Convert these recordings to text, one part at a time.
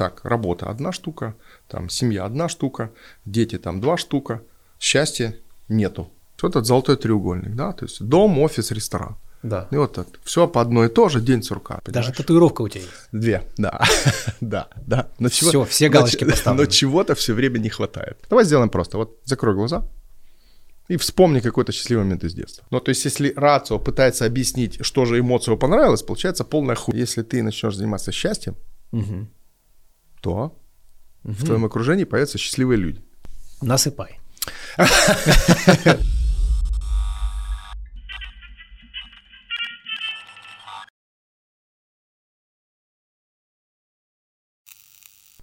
так, работа одна штука, там семья одна штука, дети там два штука, счастья нету. Вот этот золотой треугольник, да, то есть дом, офис, ресторан. Да. И вот это. Все по одной и то же, день сурка. Даже понимаешь? татуировка у тебя есть. Две, да, да, да. Но Всё, все галочки но- поставлены. Но чего-то все время не хватает. Давай сделаем просто. Вот закрой глаза и вспомни какой-то счастливый момент из детства. Ну, то есть, если рацио пытается объяснить, что же эмоцию понравилось, получается полная хуй. Если ты начнешь заниматься счастьем, то в твоем окружении появятся счастливые люди. Насыпай.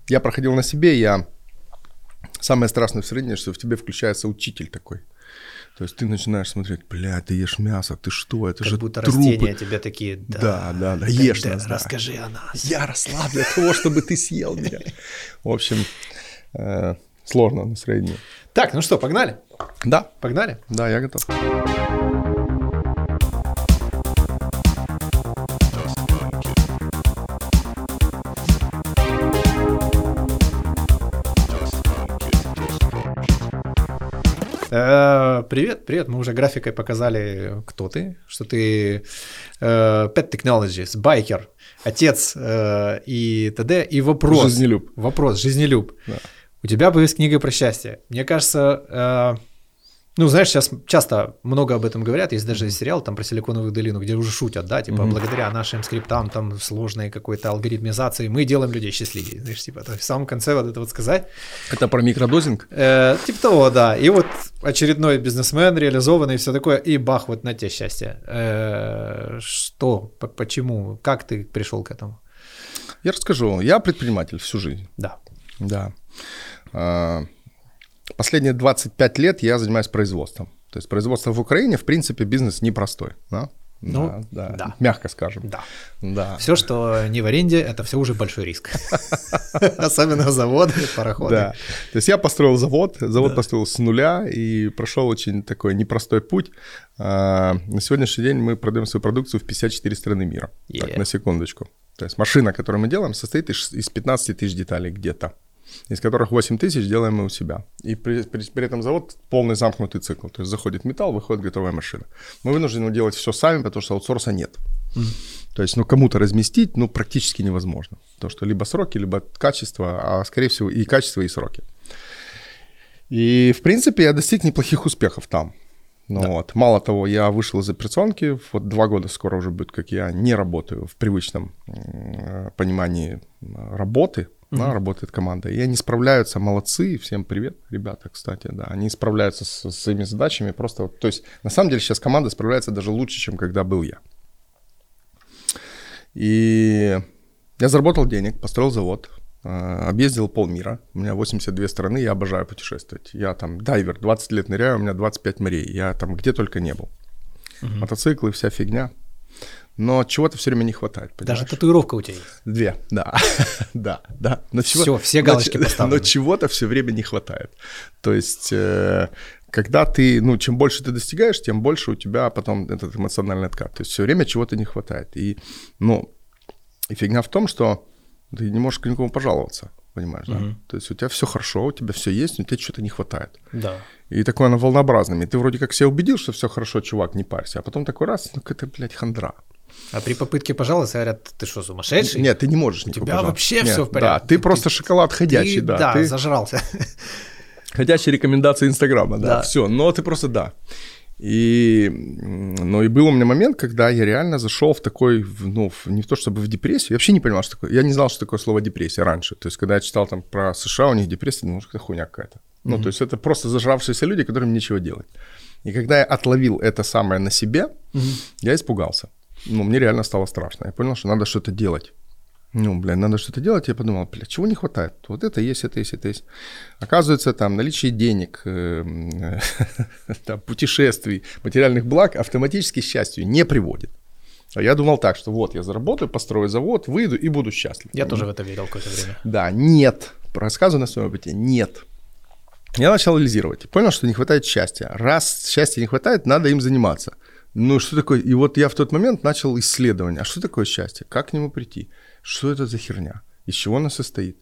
Я проходил на себе, я... Самое страшное в среднее, что в тебе включается учитель такой. То есть ты начинаешь смотреть, бля, ты ешь мясо, ты что, это Как же будто трупы. растения тебе такие, да, Да, да, да, ешь да, нас, да. расскажи о нас. Я росла для того, чтобы ты съел меня. В общем, э, сложно настроение. Так, ну что, погнали? Да, Погнали? да, я готов. Привет, привет. Мы уже графикой показали, кто ты, что ты э, Pet Technologies, байкер, отец э, и т.д. И вопрос. Жизнелюб. Вопрос, жизнелюб. Да. У тебя будет книга про счастье. Мне кажется, э, ну, знаешь, сейчас часто много об этом говорят, есть даже сериал там про Силиконовую долину, где уже шутят, да, типа, Мгм. благодаря нашим скриптам, там, сложной какой-то алгоритмизации, мы делаем людей счастливее, знаешь, типа, в самом конце вот это вот сказать, Это про микродозинг? Э, типа того, да. И вот очередной бизнесмен реализованный, все такое, и бах, вот на тебе счастье. Э, что, почему, как ты пришел к этому? Я расскажу. Я предприниматель всю жизнь. Да. Да. Последние 25 лет я занимаюсь производством. То есть производство в Украине, в принципе, бизнес непростой. Да? Ну, да, да. Мягко скажем. Да. Да. Все, что не в аренде, это все уже большой риск. Особенно заводы, пароходы. Да. То есть я построил завод, завод построил с нуля и прошел очень такой непростой путь. А, На сегодняшний день мы продаем свою продукцию в 54 страны мира. Так, Е. на секундочку. То есть машина, которую мы делаем, состоит из 15 тысяч деталей где-то, из которых 8 тысяч делаем мы у себя. И при, при- при этом завод полный замкнутый цикл. То есть заходит металл, выходит готовая машина. Мы вынуждены делать все сами, потому что аутсорса нет. То есть, ну, кому-то разместить, ну, практически невозможно. То, что либо сроки, либо качество, а, скорее всего, и качество, и сроки. И, в принципе, я достиг неплохих успехов там. Ну, вот. Мало того, я вышел из операционки, вот два года скоро уже будет, как я не работаю в привычном м, понимании м, работы, да, работает команда. И они справляются, молодцы, всем привет, ребята, кстати, да, они справляются с, с своими задачами просто, то есть, на самом деле, сейчас команда справляется даже лучше, чем когда был я. И я заработал денег, построил завод, э, объездил полмира. У меня 82 страны, я обожаю путешествовать. Я там дайвер, 20 лет ныряю, у меня 25 морей. Я там где только не был. Мотоциклы, вся фигня. Но чего-то все время не хватает, Даже понимаешь? татуировка у тебя есть. Две, да, да, да. Но все но галочки ч- поставлены. Но чего-то все время не хватает. То есть, э, когда ты, ну, чем больше ты достигаешь, тем больше у тебя потом этот эмоциональный откат. То есть все время чего-то не хватает. И, ну, и фигня в том, что ты не можешь к никому пожаловаться, понимаешь, да? То есть у тебя все хорошо, у тебя все есть, но тебе что-то не хватает. Да. И такое оно волнообразным. И ты вроде как себя убедил, что все хорошо, чувак, не парься. А потом такой раз, ну, какая-то, блядь, хандра. А при попытке пожаловаться говорят, ты что, сумасшедший? Нет, ты не можешь У тебя пожаловаться. вообще Нет, все в порядке. Да, ты просто шоколад ходячий, Ты, да. да, ты зажрался. ходячие рекомендации Инстаграма, да, Да. все. Но ты просто да. И, ну, и был у меня момент, когда я реально зашел в такой, в, ну, в- не то чтобы в депрессию, я вообще не понимал, что такое, я не знал, что такое слово депрессия раньше. То есть, когда я читал там про США, у них депрессия, что это хуйня какая-то. Ну, то есть, это просто зажравшиеся люди, которым нечего делать. И когда я отловил это самое на себе, я испугался. Ну, мне реально стало страшно. Я понял, что надо что-то делать. Ну, блин, надо что-то делать. Я подумал, бля, чего не хватает? Вот это есть, это есть, это есть. Оказывается, там наличие денег, э, м, там, путешествий, материальных благ автоматически счастью не приводит. А я думал так, что вот я заработаю, построю завод, выйду и буду счастлив. Я тоже в это верил какое-то время. Да, нет. Рассказываю на своем опыте, нет. Я начал анализировать. Понял, что не хватает счастья. Раз счастья не хватает, надо им заниматься. Ну, что такое? И вот я в тот момент начал исследование. А что такое счастье? Как к нему прийти? Что это за херня? Из чего оно состоит?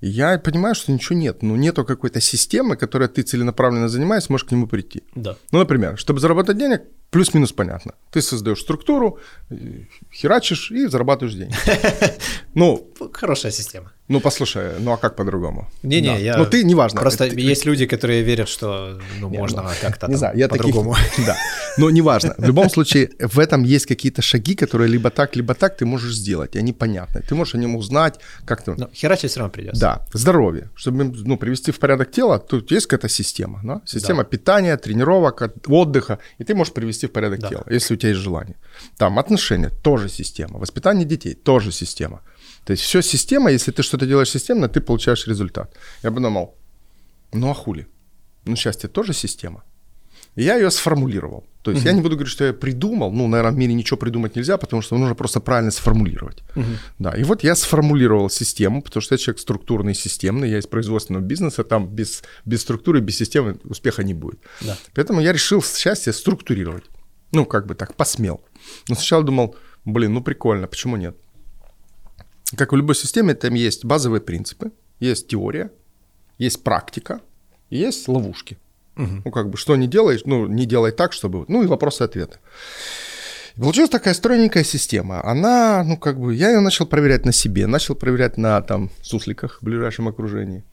И я понимаю, что ничего нет. Ну, нету какой-то системы, которой ты целенаправленно занимаешься, можешь к нему прийти. Да. Ну, например, чтобы заработать денег, плюс-минус понятно. Ты создаешь структуру, э, херачишь и зарабатываешь деньги. Ну, Хорошая система. Ну, послушай, ну а как по-другому? Не-не, Да. я... Ну, ты, неважно. Просто Ты- есть люди, которые верят, что ну, можно ну, как-то Не знаю, я таких... по-другому. Да. Но неважно. В любом случае, в этом есть какие-то шаги, которые либо так, либо так ты можешь сделать, и они понятны. Ты можешь о нем узнать как-то. Но херачить все равно придется. Да, здоровье. Чтобы ну, привести в порядок тело, тут есть какая-то система. Да? Система Да. питания, тренировок, от- отдыха, и ты можешь привести в порядок Да. тело, если у тебя есть желание. Там отношения тоже система, воспитание детей тоже система. То есть все система, если ты что-то делаешь системно, ты получаешь результат. Я подумал, ну а хули? Ну счастье тоже система. И я ее сформулировал. То есть я не буду говорить, что я придумал. Ну, наверное, в мире ничего придумать нельзя, потому что нужно просто правильно сформулировать. Да, и вот я сформулировал систему, потому что я человек структурный, системный, я из производственного бизнеса, там без, без структуры, без системы успеха не будет. Да. Поэтому я решил счастье структурировать. Ну, как бы так, посмел. Но сначала думал, блин, ну прикольно, почему нет? Как в любой системе, там есть базовые принципы, есть теория, есть практика, есть ловушки. Ну, как бы, что не делаешь, ну, не делай так, чтобы... Ну, и вопросы-ответы. Получилась такая стройненькая система. Она, ну, как бы, я ее начал проверять на себе, начал проверять на, там, сусликах в ближайшем окружении.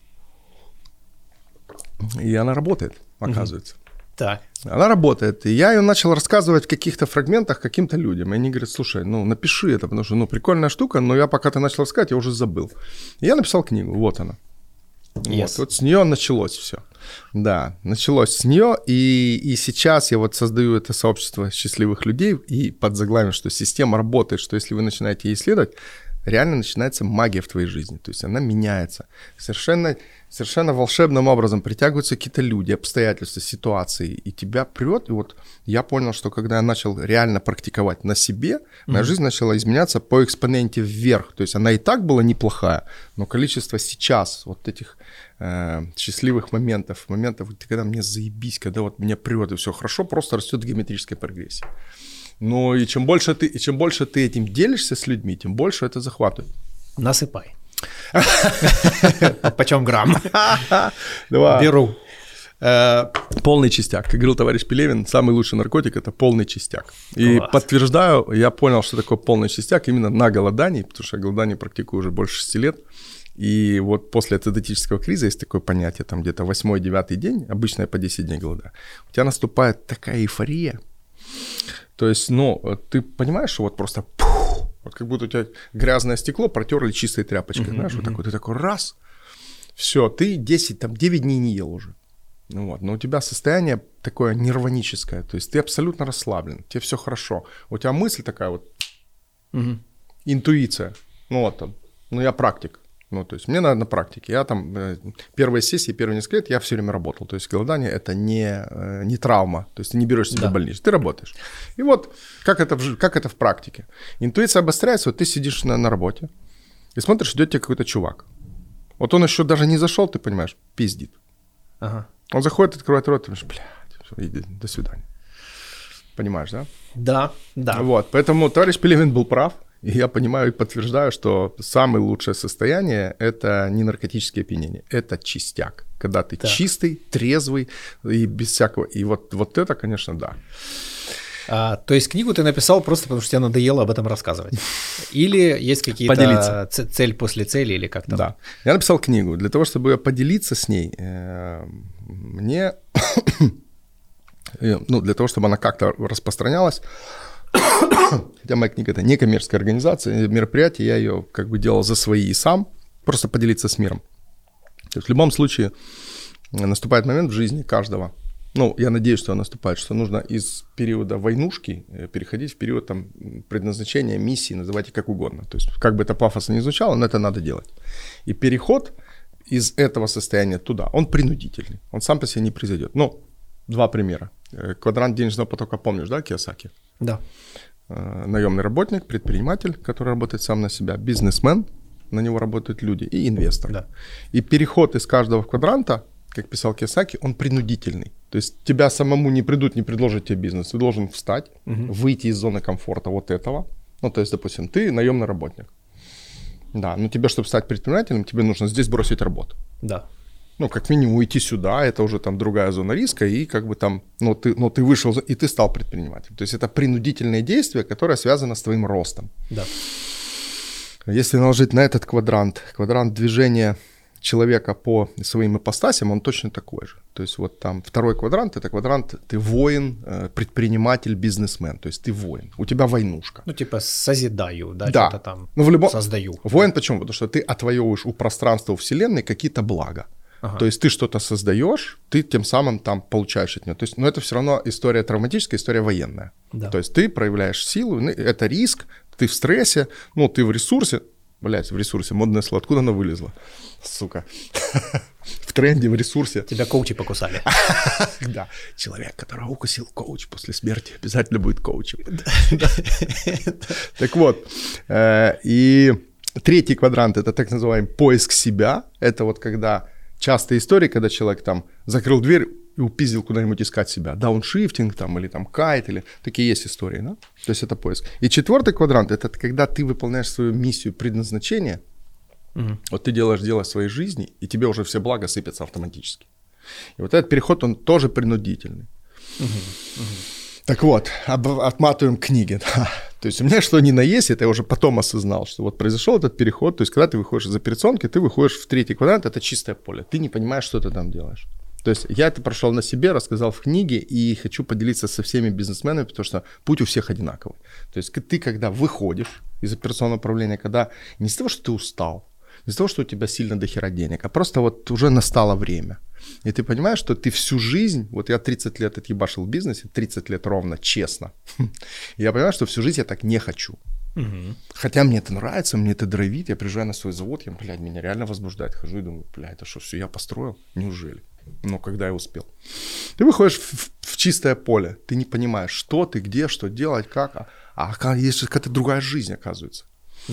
И она работает, оказывается. Так. Она работает. И я ее начал рассказывать в каких-то фрагментах каким-то людям. И они говорят, слушай, ну напиши это, потому что, ну, прикольная штука, но я пока ты начал рассказать, я уже забыл. И я написал книгу, вот она. Yes. Вот, вот с нее началось все. Да, началось с нее, и, и сейчас я вот создаю это сообщество счастливых людей, и под заглавием, что система работает, что если вы начинаете ей исследовать, реально начинается магия в твоей жизни, то есть она меняется. Совершенно, совершенно волшебным образом притягиваются какие-то люди, обстоятельства, ситуации, и тебя прет. И вот я понял, что когда я начал реально практиковать на себе, моя жизнь начала изменяться по экспоненте вверх. То есть она и так была неплохая, но количество сейчас вот этих э, счастливых моментов, моментов, когда мне заебись, когда вот меня прет и все хорошо, просто растет в геометрической прогрессии. Ну и чем больше ты, и чем больше ты этим делишься с людьми, тем больше это захватывает. Насыпай. Почем грамм? Давай. Беру. Э, Полный чистяк. Как говорил товарищ Пелевин, самый лучший наркотик – это полный чистяк. И Класс. подтверждаю, я понял, что такое полный чистяк именно на голодании, потому что я голодание практикую уже больше 6 лет. И вот после ацидотического криза есть такое понятие, там где-то 8-9 день, обычно я по 10 дней голодаю, у тебя наступает такая эйфория. То есть, ну, ты понимаешь, что вот просто пух, вот как будто у тебя грязное стекло протерли чистой тряпочкой, знаешь, вот такой, ты такой раз, все, ты 10, там 9 дней не ел уже. Ну вот, но у тебя состояние такое нирваническое, то есть ты абсолютно расслаблен, тебе все хорошо. У тебя мысль такая вот, интуиция. Ну вот, там, ну я практик. Ну, то есть мне надо на практике. Я там э, первые сессии, первые несколько лет я все время работал. То есть голодание это не, э, не травма. То есть ты не берешь себе Да. больницу, ты работаешь. И вот как это, в, как это в практике. Интуиция обостряется, вот ты сидишь на, на работе и смотришь, идет тебе какой-то чувак. Вот он еще даже не зашел, ты понимаешь, пиздит. Ага. Он заходит, открывает рот, ты думаешь, блядь, иди, до свидания. Понимаешь, да? Да, да. Вот, поэтому товарищ Пелевин был прав. И я понимаю и подтверждаю, что самое лучшее состояние – это не наркотическое опьянение, это чистяк. Когда ты Так. чистый, трезвый и без всякого. И вот, вот это, конечно, да. А, то есть книгу ты написал просто потому, что тебе надоело об этом рассказывать? Или есть какие-то Поделиться. цель после цели или как там? Да. Я написал книгу. Для того, чтобы поделиться с ней, э, мне, э, ну, для того, чтобы она как-то распространялась, хотя моя книга это не коммерческая организация, мероприятие, я ее как бы делал за свои и сам, просто поделиться с миром. То есть в любом случае э, наступает момент в жизни каждого, ну, я надеюсь, что он наступает, что нужно из периода войнушки э, переходить в период там, предназначения, миссии, называйте как угодно. То есть, как бы это пафосно не звучало, но это надо делать. И переход из этого состояния туда, он принудительный, он сам по себе не произойдет. Ну, два примера. Э, Квадрант денежного потока, помнишь, да, Киосаки? Да. Э, Наемный работник, предприниматель, который работает сам на себя, бизнесмен, на него работают люди, и инвестор. Да. И переход из каждого квадранта, как писал Киосаки, он принудительный. То есть тебя самому не придут, не предложат тебе бизнес. Ты должен встать, выйти из зоны комфорта вот этого. Ну, то есть, допустим, ты наемный работник. Да, но тебе, чтобы стать предпринимателем, тебе нужно здесь бросить работу. Да. Ну, как минимум уйти сюда, это уже там другая зона риска, и как бы там, ну, ты, ну, ты вышел, и ты стал предпринимателем. То есть это принудительное действие, которое связано с твоим ростом. Да. Если наложить на этот квадрант, квадрант движения человека по своим ипостасям, он точно такой же. То есть вот там второй квадрант, это квадрант, ты воин, э, предприниматель, бизнесмен, то есть ты воин, у тебя войнушка. Ну типа созидаю, да, Да. что-то там Ну, в любом... создаю. Воин почему? Потому что ты отвоевываешь у пространства, у вселенной какие-то блага. Ага. То есть ты что-то создаешь, ты тем самым там получаешь от него. То есть, но это все равно история травматическая, история военная. Да. То есть ты проявляешь силу, ну, это риск, ты в стрессе, ну, ты в ресурсе, блядь, в ресурсе, модное слово, откуда оно вылезло? Сука. В тренде, в ресурсе. Тебя коучи покусали. Да, человек, которого укусил коуч после смерти, обязательно будет коучем. Так вот, э, и третий квадрант это так называемый поиск себя. Это вот когда частая история, когда человек там закрыл дверь и упиздил куда-нибудь искать себя. Дауншифтинг там или там кайт, или такие есть истории, да? То есть это поиск. И четвертый квадрант это когда ты выполняешь свою миссию, предназначение, вот ты делаешь дело своей жизни, и тебе уже все блага сыпятся автоматически. И вот этот переход, он тоже принудительный. Так вот, об- отматываем книги. То есть у меня что ни на есть, это я уже потом осознал, что вот произошел этот переход. То есть когда ты выходишь из операционки, ты выходишь в третий квадрант, это чистое поле. Ты не понимаешь, что ты там делаешь. То есть я это прошел на себе, рассказал в книге и хочу поделиться со всеми бизнесменами, потому что путь у всех одинаковый. То есть ты когда выходишь из операционного управления, когда не из-за того, что ты устал, не из-за того, что у тебя сильно дохера денег, а просто вот уже настало время. И ты понимаешь, что ты всю жизнь, вот я 30 лет отъебашил в бизнесе, 30 лет ровно, честно. Я понимаю, что всю жизнь я так не хочу. Хотя мне это нравится, мне это драйвит, я приезжаю на свой завод, я, блядь, меня реально возбуждает, хожу и думаю, блядь, это что, все я построил? Неужели? Но когда я успел. Ты выходишь в, в- в чистое поле, ты не понимаешь, что ты, где, что делать, как, а, а ка- есть какая-то другая жизнь, оказывается.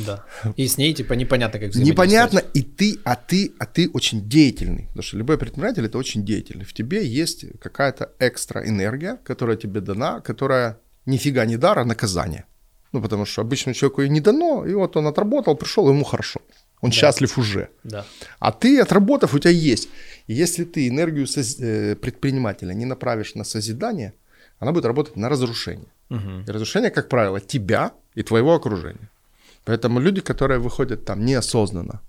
Да. И с ней типа непонятно, как Непонятно, и ты, а ты, а ты очень деятельный. Потому что любой предприниматель это очень деятельный. В тебе есть какая-то экстра энергия, которая тебе дана, которая нифига не дар, а наказание. Ну, потому что обычному человеку ее не дано, и вот он отработал, пришел, ему хорошо. Он счастлив уже. Да. А ты, отработав, у тебя есть. И если ты энергию соз- э, предпринимателя не направишь на созидание, она будет работать на разрушение. И разрушение, как правило, тебя и твоего окружения. Поэтому люди, которые выходят там неосознанно,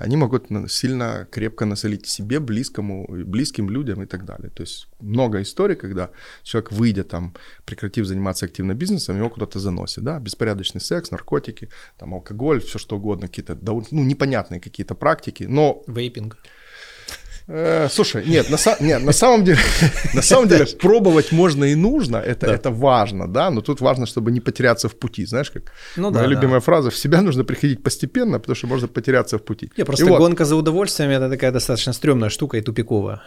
они могут сильно крепко насолить себе, близкому, близким людям и так далее. То есть много историй, когда человек, выйдя там, прекратив заниматься активно бизнесом, его куда-то заносит, да, беспорядочный секс, наркотики, там, алкоголь, все что угодно, какие-то, ну, непонятные какие-то практики, но Вейпинг. Э, слушай, нет, на, са- нет, на самом деле, на самом деле пробовать можно и нужно, это, это важно, да, но тут важно, чтобы не потеряться в пути, знаешь, как Ну моя да, любимая фраза, в себя нужно приходить постепенно, потому что можно потеряться в пути. Не, просто И вот, гонка за удовольствием это такая достаточно стрёмная штука и тупиковая.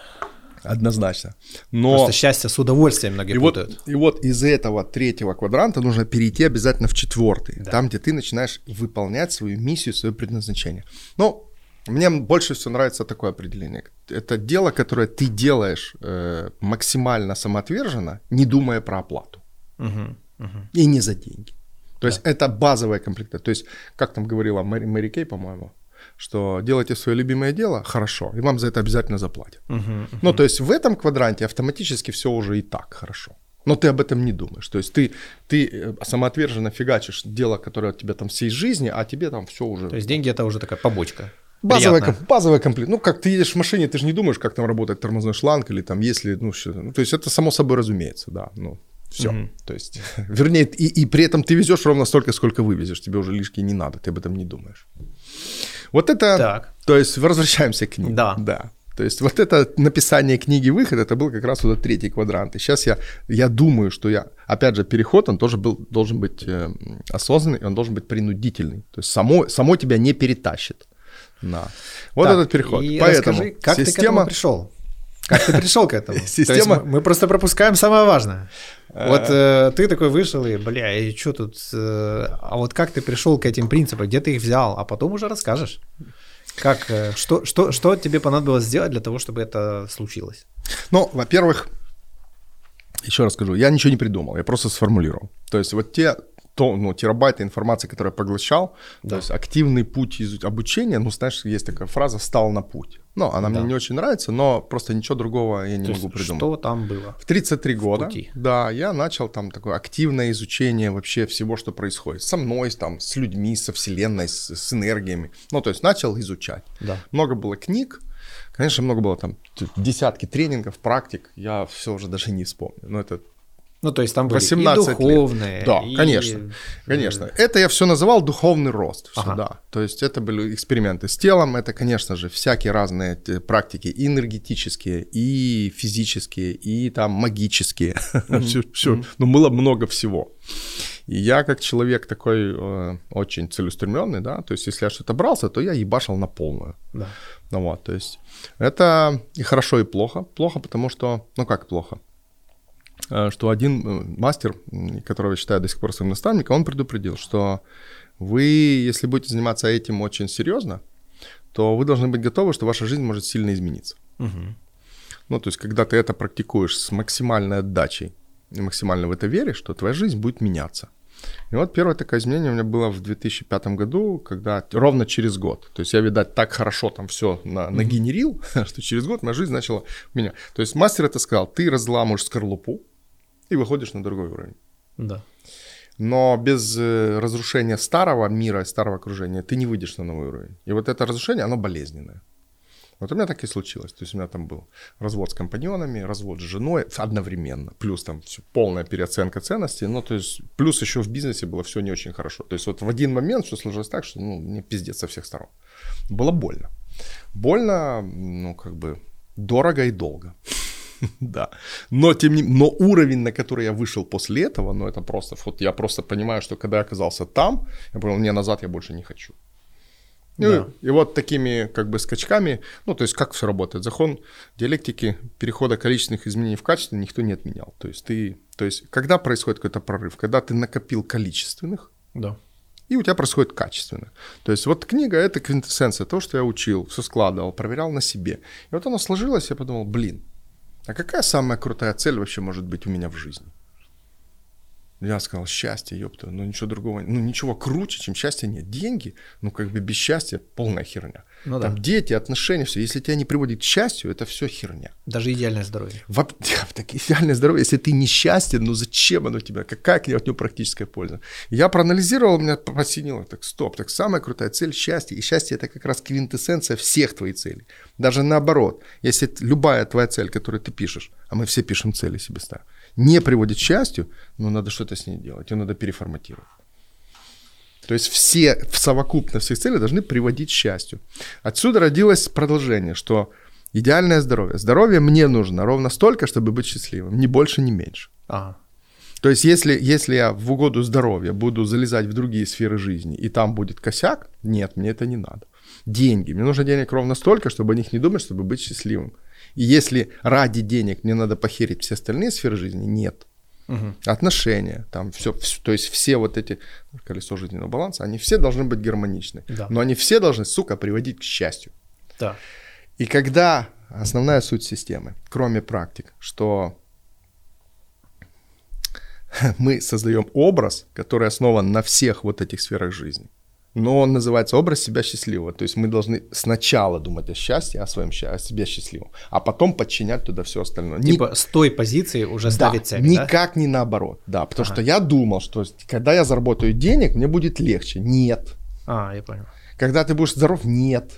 однозначно. Но Просто счастье с удовольствием многие и вот, путают. и вот из этого третьего квадранта нужно перейти обязательно в четвертый, Да. там, где ты начинаешь выполнять свою миссию, свое предназначение. Ну, мне больше всего нравится такое определение. Это дело, которое ты делаешь э, максимально самоотверженно, не думая про оплату. Мгм, мгм. И не за деньги. То есть это базовая комплектация. То есть, как там говорила Мэри, Мэри Кей, по-моему, что делайте свое любимое дело, хорошо, и вам за это обязательно заплатят. Мгм. Ну, то есть в этом квадранте автоматически все уже и так хорошо. Но ты об этом не думаешь. То есть ты, ты э, самоотверженно фигачишь дело, которое от тебя там всей жизни, а тебе там все уже... То есть деньги это уже такая побочка. Базовая, Приятная. ком- базовая комплект. Ну, как ты едешь в машине, ты же не думаешь, как там работает тормозной шланг или там если, ну, что ну, то есть это само собой разумеется, да, ну, все. Мгм. То есть, вернее, и, и при этом ты везешь ровно столько, сколько вывезешь, тебе уже лишки не надо, ты об этом не думаешь. Вот это, Так. то есть возвращаемся к книге. Да. Да. То есть вот это написание книги «Выход» это был как раз вот этот третий квадрант. И сейчас я, я думаю, что я, опять же, переход, он тоже был, должен быть э, осознанный, он должен быть принудительный. То есть само, само тебя не перетащит. На. Вот Так, этот переход. И Поэтому расскажи, как ты к этому система... пришел? Как ты пришел к этому? Система- мы, мы просто пропускаем самое важное. Вот э, ты такой вышел и, бля, и что тут? э, а вот как ты пришел к этим принципам? Где ты их взял? А потом уже расскажешь. Как, э, что, что, что тебе понадобилось сделать для того, чтобы это случилось? Ну, во-первых, еще раз скажу, я ничего не придумал, я просто сформулировал. То есть вот те то, ну, терабайты информации, которую я поглощал, да. то есть активный путь из обучения, ну, знаешь, есть такая фраза «стал на путь». Ну, она да. мне не очень нравится, но просто ничего другого я не то могу придумать. Что там было? В 33 года, пути. да, я начал там такое активное изучение вообще всего, что происходит. Со мной, там, с людьми, со вселенной, с, с энергиями. Ну, то есть начал изучать. Да. Много было книг, Конечно, много было там десятки тренингов, практик, я все уже даже не вспомню. Но это ну, то есть там были 18 и духовные. Лет. Да, и... конечно, конечно. Это я все называл духовный рост. Все, ага. да. То есть это были эксперименты с телом, это, конечно же, всякие разные э, практики, и энергетические, и физические, и там магические. Mm-hmm. все, все. Mm-hmm. Ну, было много всего. И я как человек такой э, очень целеустремленный, да, то есть если я что-то брался, то я ебашил на полную. Да. Ну вот, то есть это и хорошо, и плохо. Плохо, потому что, ну как плохо? Э, что один э, мастер, которого я считаю до сих пор своим наставником, он предупредил, что вы, если будете заниматься этим очень серьезно, то вы должны быть готовы, что ваша жизнь может сильно измениться. Угу. Ну, то есть, когда ты это практикуешь с максимальной отдачей и максимально в это веришь, что твоя жизнь будет меняться. И вот первое такое изменение у меня было в 2005 году, когда ровно через год. То есть я, видать, так хорошо там все на, нагенерил, что через год моя жизнь начала меня. То есть мастер это сказал, ты разламываешь скорлупу, и выходишь на другой уровень. Да. Но без э, разрушения старого мира, старого окружения ты не выйдешь на новый уровень. И вот это разрушение, оно болезненное. Вот у меня так и случилось. То есть у меня там был развод с компаньонами, развод с женой одновременно. Плюс там все, полная переоценка ценностей. Ну, то есть плюс еще в бизнесе было все не очень хорошо. То есть вот в один момент все сложилось так, что ну, мне пиздец со всех сторон. Было больно. Больно, ну, как бы дорого и долго. да. Но, тем не но уровень, на который я вышел после этого, ну, это просто, вот я просто понимаю, что когда я оказался там, я понял, не, назад я больше не хочу. Ну, да. и, и вот такими как бы скачками, ну, то есть как все работает? Закон диалектики перехода количественных изменений в качество никто не отменял. То есть ты, то есть когда происходит какой-то прорыв? Когда ты накопил количественных, да. и у тебя происходит качественно. То есть вот книга — это квинтэссенция того, что я учил, все складывал, проверял на себе. И вот оно сложилось, я подумал, блин, а какая самая крутая цель вообще может быть у меня в жизни? Я сказал, счастье, ёпта, ну ничего другого, ну ничего круче, чем счастье нет. Деньги, ну как бы без счастья полная херня. Ну, Там да. дети, отношения, все. Если тебя не приводит к счастью, это все херня. Даже идеальное здоровье. Во... Так, идеальное здоровье, если ты несчастен, ну зачем оно тебе? Какая от него практическая польза? Я проанализировал, меня посинило, так стоп, так самая крутая цель – счастье. И счастье – это как раз квинтэссенция всех твоих целей. Даже наоборот, если любая твоя цель, которую ты пишешь, а мы все пишем цели себе ставим, не приводит к счастью, ну надо что-то с ней делать, ее надо переформатировать. То есть все в совокупно все цели должны приводить к счастью. Отсюда родилось продолжение, что идеальное здоровье. Здоровье мне нужно ровно столько, чтобы быть счастливым, ни больше, ни меньше. Ага. То есть если, если я в угоду здоровья буду залезать в другие сферы жизни, и там будет косяк, нет, мне это не надо. Деньги. Мне нужно денег ровно столько, чтобы о них не думать, чтобы быть счастливым. И если ради денег мне надо похерить все остальные сферы жизни, нет. Угу. Отношения, там все, все, то есть все вот эти колесо жизненного баланса, они все должны быть гармоничны. Да. Но они все должны, сука, приводить к счастью. Да. И когда основная суть системы, кроме практик, что мы создаем образ, который основан на всех вот этих сферах жизни но он называется образ себя счастливого. То есть мы должны сначала думать о счастье, о своем счастье, о себе счастливом, а потом подчинять туда все остальное. Типа с той позиции уже ставить да, цели, никак да? не наоборот, да, потому ага. что я думал, что когда я заработаю денег, мне будет легче. Нет. А, я понял. Когда ты будешь здоров, нет.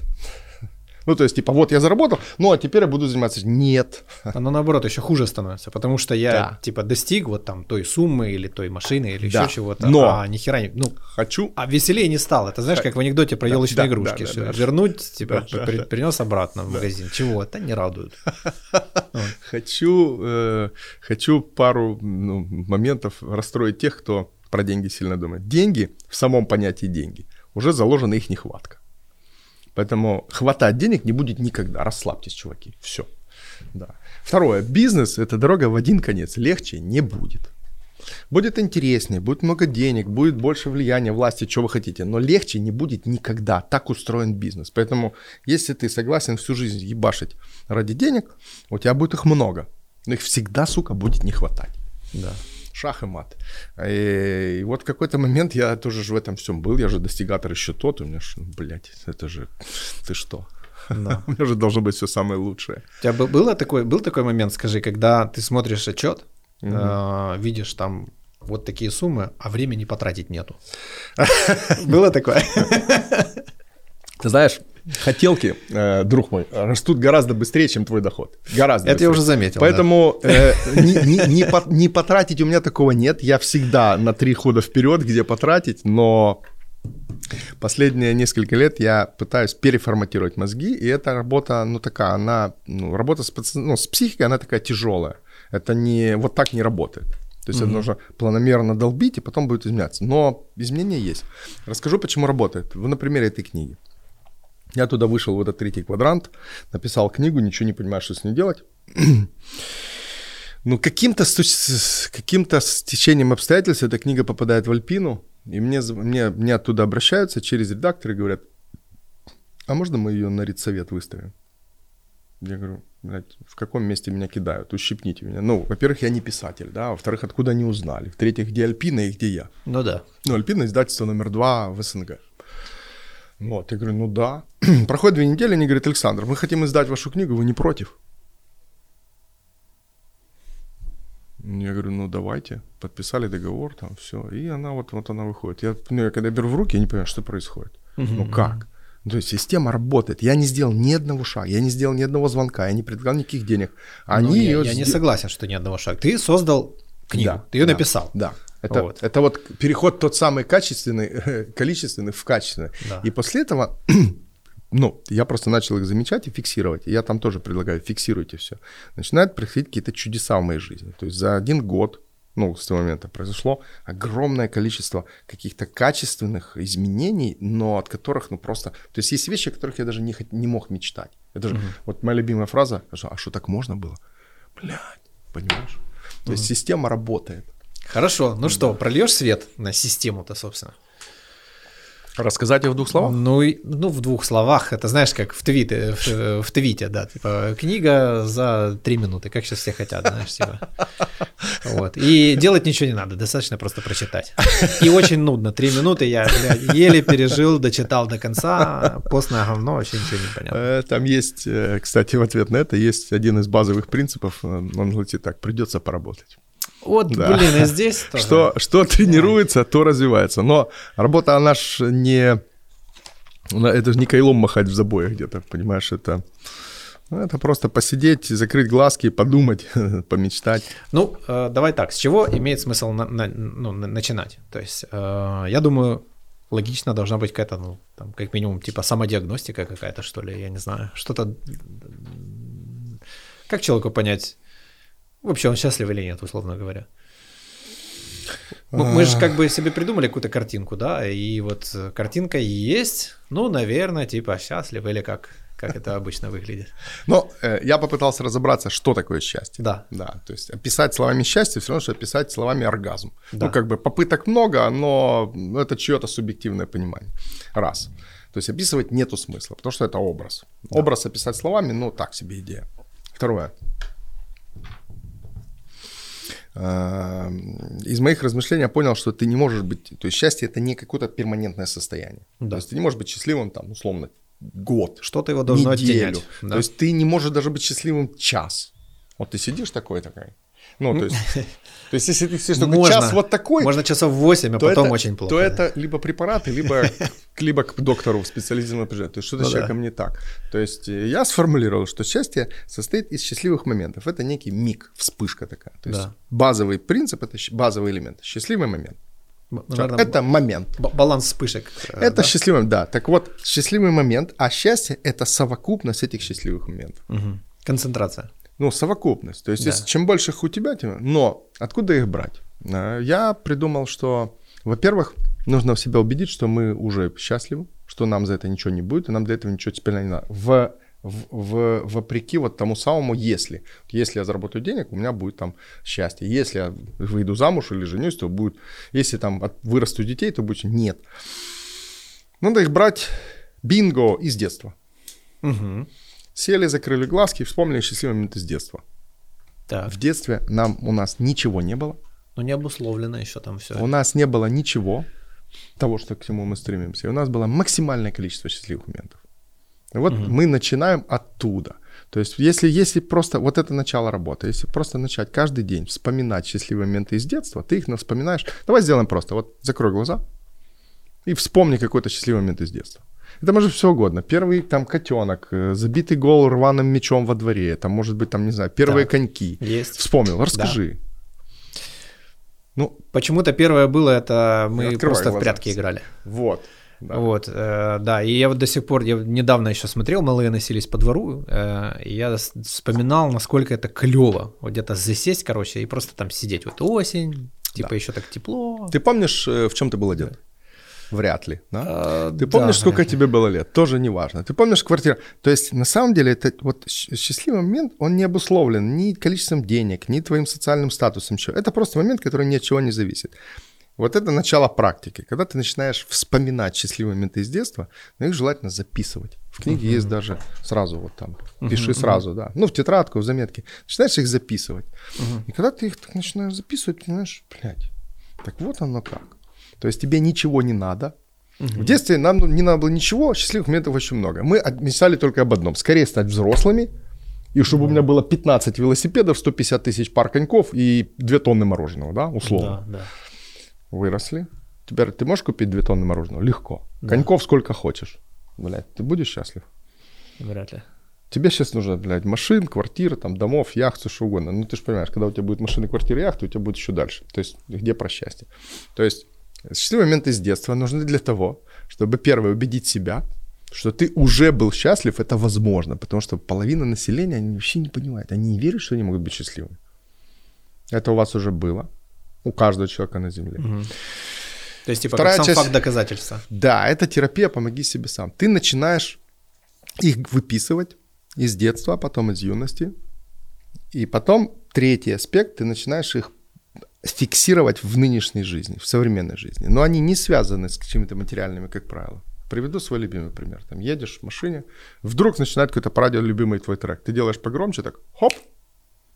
Ну, то есть, типа, вот я заработал, ну, а теперь я буду заниматься. Нет. Оно наоборот еще хуже становится, потому что я, да. типа, достиг вот там той суммы или той машины или да. еще чего-то. Но. А ни хера не... Ну, хочу. А веселее не стало. Это знаешь, как в анекдоте про елочные да, игрушки. Да, да, да, Вернуть, типа, да, при, да. принес обратно в магазин. Чего? Это не радует. Хочу, э, хочу пару ну, моментов расстроить тех, кто про деньги сильно думает. Деньги, в самом понятии деньги, уже заложена их нехватка. Поэтому хватать денег не будет никогда. Расслабьтесь, чуваки. Все. Да. Второе. Бизнес – это дорога в один конец. Легче не будет. Будет интереснее, будет много денег, будет больше влияния власти, что вы хотите, но легче не будет никогда. Так устроен бизнес. Поэтому, если ты согласен всю жизнь ебашить ради денег, у тебя будет их много, но их всегда, сука, будет не хватать. Да. Шах и мат. И, и вот в какой-то момент я тоже же в этом всем был, я же достигатор еще тот, у меня же, блядь, это же, ты что? Да. У меня же должно быть все самое лучшее. У тебя был, было такой, был такой момент, скажи, когда ты смотришь отчет, угу. э, видишь там вот такие суммы, а времени потратить нету. Было такое? Ты знаешь, хотелки, э, друг мой, растут гораздо быстрее, чем твой доход. Гораздо Это быстрее. я уже заметил. Поэтому да. э, не, не, не, по, не потратить у меня такого нет. Я всегда на три хода вперед, где потратить, но Последние несколько лет я пытаюсь переформатировать мозги, и эта работа, ну, такая, она, ну, работа с, ну, с психикой, она такая тяжелая. Это не, вот так не работает. То есть mm-hmm. это нужно планомерно долбить, и потом будет изменяться. Но изменения есть. Расскажу, почему работает. Вы на примере этой книги. Я туда вышел в этот третий квадрант, написал книгу, ничего не понимаю, что с ней делать. Ну, каким-то, каким-то стечением обстоятельств эта книга попадает в Альпину, и мне, мне, мне оттуда обращаются через редактор и говорят, а можно мы ее на редсовет выставим? Я говорю, блядь, в каком месте меня кидают? Ущипните меня. Ну, во-первых, я не писатель, да, во-вторых, откуда они узнали? В-третьих, где Альпина и где я? Ну да. Ну, Альпина издательство номер два в СНГ. Вот, я говорю, ну да. Проходит две недели, они говорят, Александр, мы хотим издать вашу книгу, вы не против? Я говорю, ну давайте. Подписали договор, там все. И она вот, вот она выходит. Я, ну, я когда беру в руки, я не понимаю, что происходит. Угу. Ну как? То есть система работает. Я не сделал ни одного шага, я не сделал ни одного звонка, я не предлагал никаких денег. Они ну, я, я не согласен, что ни одного шага. Ты создал книгу, да, ты ее да, написал. Да. Это вот. это вот переход тот самый качественный, количественный в качественный. Да. И после этого, ну, я просто начал их замечать и фиксировать. И я там тоже предлагаю, фиксируйте все. Начинают происходить какие-то чудеса в моей жизни. То есть за один год ну, с того момента произошло огромное количество каких-то качественных изменений, но от которых, ну, просто... То есть есть вещи, о которых я даже не, не мог мечтать. Это же, угу. вот моя любимая фраза, а что так можно было? Блядь, понимаешь? То угу. есть система работает. Хорошо, ну что, прольешь свет на систему-то, собственно? Рассказать ее в двух словах? Ну, ну, в двух словах. Это знаешь, как в твите, в, в твите, да. Типа, книга за три минуты, как сейчас все хотят, знаешь, типа. Вот. И делать ничего не надо, достаточно просто прочитать. И очень нудно. Три минуты я, блядь, еле пережил, дочитал до конца. Постное говно, вообще ничего не понятно. Э, там есть, э, кстати, в ответ на это есть один из базовых принципов. Он говорит так, придется поработать. Вот, да. блин, и здесь тоже. Что, что тренируется, то развивается. Но работа, она ж не... Это же не кайлом махать в забоях где-то, понимаешь, это... Ну, это просто посидеть, закрыть глазки, подумать, помечтать. Ну, э, давай так, с чего имеет смысл на, на, ну, начинать? То есть, э, я думаю, логично должна быть какая-то, ну, там, как минимум, типа самодиагностика какая-то, что ли, я не знаю, что-то... Как человеку понять, Вообще он счастлив или нет, условно говоря. Мы же как бы себе придумали какую-то картинку, да, и вот картинка есть, ну, наверное, типа счастлив или как, как это обычно выглядит. Но э, я попытался разобраться, что такое счастье. Да. Да, то есть описать словами счастье все равно, что описать словами оргазм. Да. Ну, как бы попыток много, но это чье-то субъективное понимание. Раз. То есть описывать нету смысла, потому что это образ. Да. Образ описать словами, ну, так себе идея. Второе. Из моих размышлений я понял, что ты не можешь быть, то есть счастье это не какое-то перманентное состояние. Да. То есть ты не можешь быть счастливым там условно год, что-то его должно неделю. Да. То есть ты не можешь даже быть счастливым час. Вот ты сидишь такой такой, ну, то есть, то есть если ты сидишь только можно, час вот такой... Можно часов 8, а потом это, очень плохо. То это либо препараты, либо, либо к доктору в специализированном напряжении. То есть что-то ну, с человеком да. не так. То есть э, я сформулировал, что счастье состоит из счастливых моментов. Это некий миг, вспышка такая. То есть да. базовый принцип, это базовый элемент. Счастливый момент. Наверное, это момент. Баланс вспышек. Э, это да? счастливый, да. Так вот, счастливый момент, а счастье – это совокупность этих счастливых моментов. Угу. Концентрация ну, совокупность. То есть, да. если, чем больше их у тебя, тем... Но откуда их брать? А, я придумал, что, во-первых, нужно в себя убедить, что мы уже счастливы, что нам за это ничего не будет, и нам для этого ничего теперь не надо. В, в, в, вопреки вот тому самому «если». Если я заработаю денег, у меня будет там счастье. Если я выйду замуж или женюсь, то будет... Если там вырасту детей, то будет «нет». Надо их брать бинго из детства. Угу. Сели, закрыли глазки и вспомнили счастливые моменты с детства. Так. В детстве нам, у нас ничего не было, Но не обусловлено еще там все. У нас не было ничего того, что к чему мы стремимся. И у нас было максимальное количество счастливых моментов. И вот угу. мы начинаем оттуда. То есть, если, если просто вот это начало работы, если просто начать каждый день вспоминать счастливые моменты из детства, ты их вспоминаешь. Давай сделаем просто. Вот закрой глаза и вспомни какой-то счастливый момент из детства. Это может все угодно. Первый там котенок, э, забитый гол рваным мечом во дворе, это может быть там, не знаю, первые так, коньки. Есть. Вспомнил, расскажи. Да. Ну, почему-то первое было, это мы просто глаза. в прятки играли. Вот. Да. Вот, э, да, и я вот до сих пор, я недавно еще смотрел, малые носились по двору, э, и я вспоминал, насколько это клево, вот где-то засесть, короче, и просто там сидеть, вот осень, типа да. еще так тепло. Ты помнишь, э, в чем ты был одет? Да. Вряд ли. Да? А, ты помнишь, да, сколько тебе было лет? Тоже не важно. Ты помнишь квартиру? То есть, на самом деле, это вот счастливый момент, он не обусловлен ни количеством денег, ни твоим социальным статусом. Это просто момент, который ни от чего не зависит. Вот это начало практики. Когда ты начинаешь вспоминать счастливые моменты из детства, но их желательно записывать. В книге uh-huh. есть даже сразу вот там, пиши uh-huh. сразу, да. Ну, в тетрадку, в заметки. Начинаешь их записывать. Uh-huh. И когда ты их так начинаешь записывать, ты понимаешь, блядь, так вот оно как. То есть тебе ничего не надо. Угу. В детстве нам не надо было ничего, счастливых моментов очень много. Мы мечтали только об одном. Скорее стать взрослыми, и чтобы у меня было 15 велосипедов, 150 тысяч пар коньков и 2 тонны мороженого, да, условно. Да, да. Выросли. Теперь ты можешь купить 2 тонны мороженого? Легко. Да. Коньков сколько хочешь. Блядь, ты будешь счастлив? Вряд ли. Тебе сейчас нужно, блядь, машин, квартир, там, домов, яхт, все что угодно. Ну, ты же понимаешь, когда у тебя будет машины, квартиры, яхты, у тебя будет еще дальше. То есть, где про счастье? То есть, Счастливые моменты с детства нужны для того, чтобы, первое, убедить себя, что ты уже был счастлив, это возможно, потому что половина населения, они вообще не понимают, они не верят, что они могут быть счастливыми. Это у вас уже было, у каждого человека на Земле. Угу. То есть, типа, Вторая сам часть... факт доказательства. Да, это терапия «Помоги себе сам». Ты начинаешь их выписывать из детства, а потом из юности. И потом третий аспект, ты начинаешь их фиксировать в нынешней жизни, в современной жизни. Но они не связаны с какими-то материальными, как правило. Приведу свой любимый пример. Там едешь в машине, вдруг начинает какой-то по радио любимый твой трек. Ты делаешь погромче, так хоп,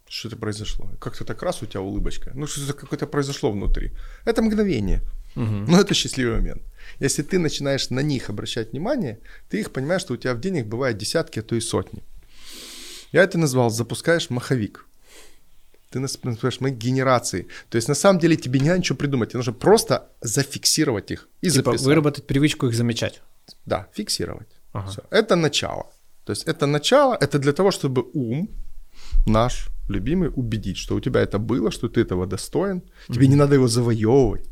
что-то произошло. Как-то так раз у тебя улыбочка. Ну, что-то какое-то произошло внутри. Это мгновение. Угу. Но это счастливый момент. Если ты начинаешь на них обращать внимание, ты их понимаешь, что у тебя в денег бывает десятки, а то и сотни. Я это назвал «запускаешь маховик» ты называешь мои генерации. То есть на самом деле тебе не надо ничего придумать, тебе нужно просто зафиксировать их и типа записать. выработать привычку их замечать. Да, фиксировать. Ага. Все. Это начало. То есть это начало, это для того, чтобы ум наш любимый убедить, что у тебя это было, что ты этого достоин. Тебе mm-hmm. не надо его завоевывать.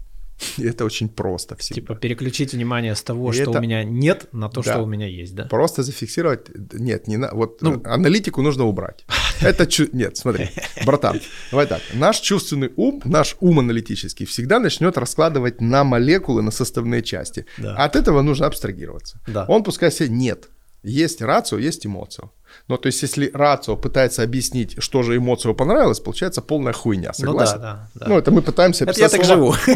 И это очень просто всегда. Типа переключить внимание с того, и что это... у меня нет, на то, да. что у меня есть, да? Просто зафиксировать. Нет, не на... вот ну... аналитику нужно убрать. Это чу... нет, смотри, братан, давай так. Наш чувственный ум, наш ум аналитический всегда начнет раскладывать на молекулы, на составные части. Да. От этого нужно абстрагироваться. Да. Он пускай себе нет. Есть рацию, есть эмоцию. Но то есть, если рацио пытается объяснить, что же эмоцию понравилось, получается полная хуйня. Согласен? Ну, да, да, да. ну это мы пытаемся это я так живу.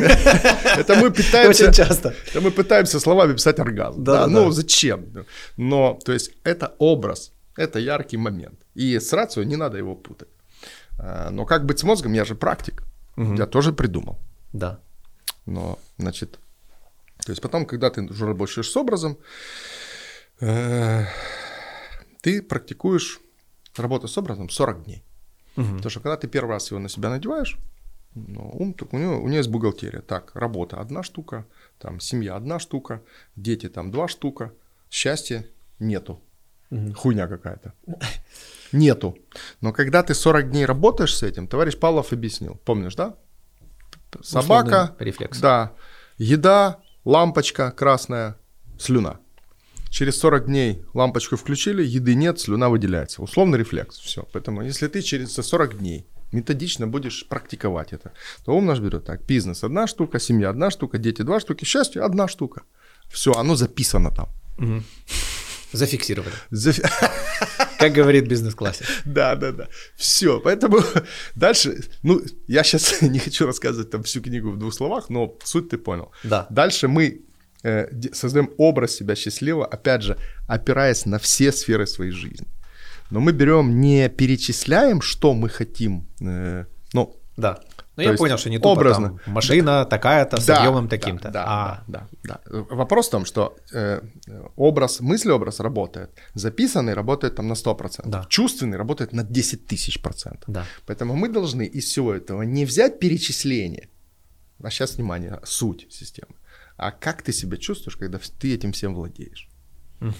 Это мы пытаемся... Очень часто. Это мы пытаемся словами писать оргазм. Да, Ну зачем? Но, то есть, это образ, это яркий момент. И с рацио не надо его путать. А, но как быть с мозгом, я же практик. Я тоже придумал. Да. Но, значит, то есть потом, когда ты уже работаешь с образом, э, ты практикуешь работу с образом 40 дней. Угу. Потому что когда ты первый раз его на себя надеваешь, ну, ум, так у него, у него есть бухгалтерия. Так, работа одна штука, там семья одна штука, дети там два штука, счастья нету. Угу. Хуйня какая-то. Нету. Но когда ты 40 дней работаешь с этим, товарищ Павлов объяснил, помнишь, да? Собака, Условный рефлекс. да, еда, лампочка красная, слюна. Через 40 дней лампочку включили, еды нет, слюна выделяется. Условный рефлекс. Все. Поэтому если ты через 40 дней методично будешь практиковать это, то ум наш берет так. Бизнес одна штука, семья одна штука, дети два штуки, счастье одна штука. Все, оно записано там. Угу. Зафиксировали. Зафи... Как говорит бизнес-классе. Да, да, да. Все. Поэтому дальше, ну, я сейчас не хочу рассказывать там всю книгу в двух словах, но суть ты понял. Да. Дальше мы создаем образ себя счастливого, опять же, опираясь на все сферы своей жизни. Но мы берем, не перечисляем, что мы хотим, э, ну, да. Ну, я понял, что не тупо образно. там машина такая-то с да, объемом таким-то. Да, а. да, да, да. Вопрос в том, что э, образ, мыслеобраз работает, записанный работает там на 100%, да. чувственный работает на 10 тысяч процентов. Да. Поэтому мы должны из всего этого не взять перечисление, а сейчас, внимание, суть системы, а как ты себя чувствуешь, когда ты этим всем владеешь.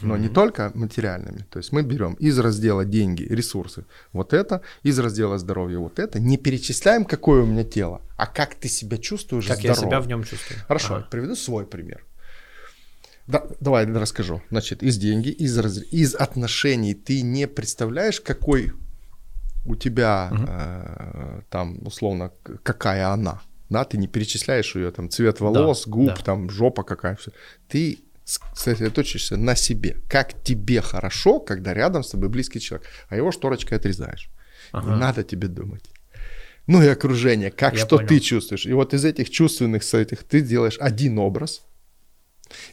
Но не только материальными. То есть мы берем из раздела деньги, ресурсы, вот это, из раздела здоровья вот это, не перечисляем, какое у меня тело, а как ты себя чувствуешь Как здорово. я себя в нем чувствую. Хорошо, ага. приведу свой пример. Да, давай расскажу. Значит, из деньги, из, раз... из отношений ты не представляешь, какой у тебя угу. э, там условно какая она, да, ты не перечисляешь ее там цвет волос, да, губ, да. там жопа какая, все. Ты сосредоточишься на себе. Как тебе хорошо, когда рядом с тобой близкий человек, а его шторочкой отрезаешь. Ага. Не надо тебе думать. Ну и окружение, как Я что понял. ты чувствуешь. И вот из этих чувственных с этих ты делаешь один образ.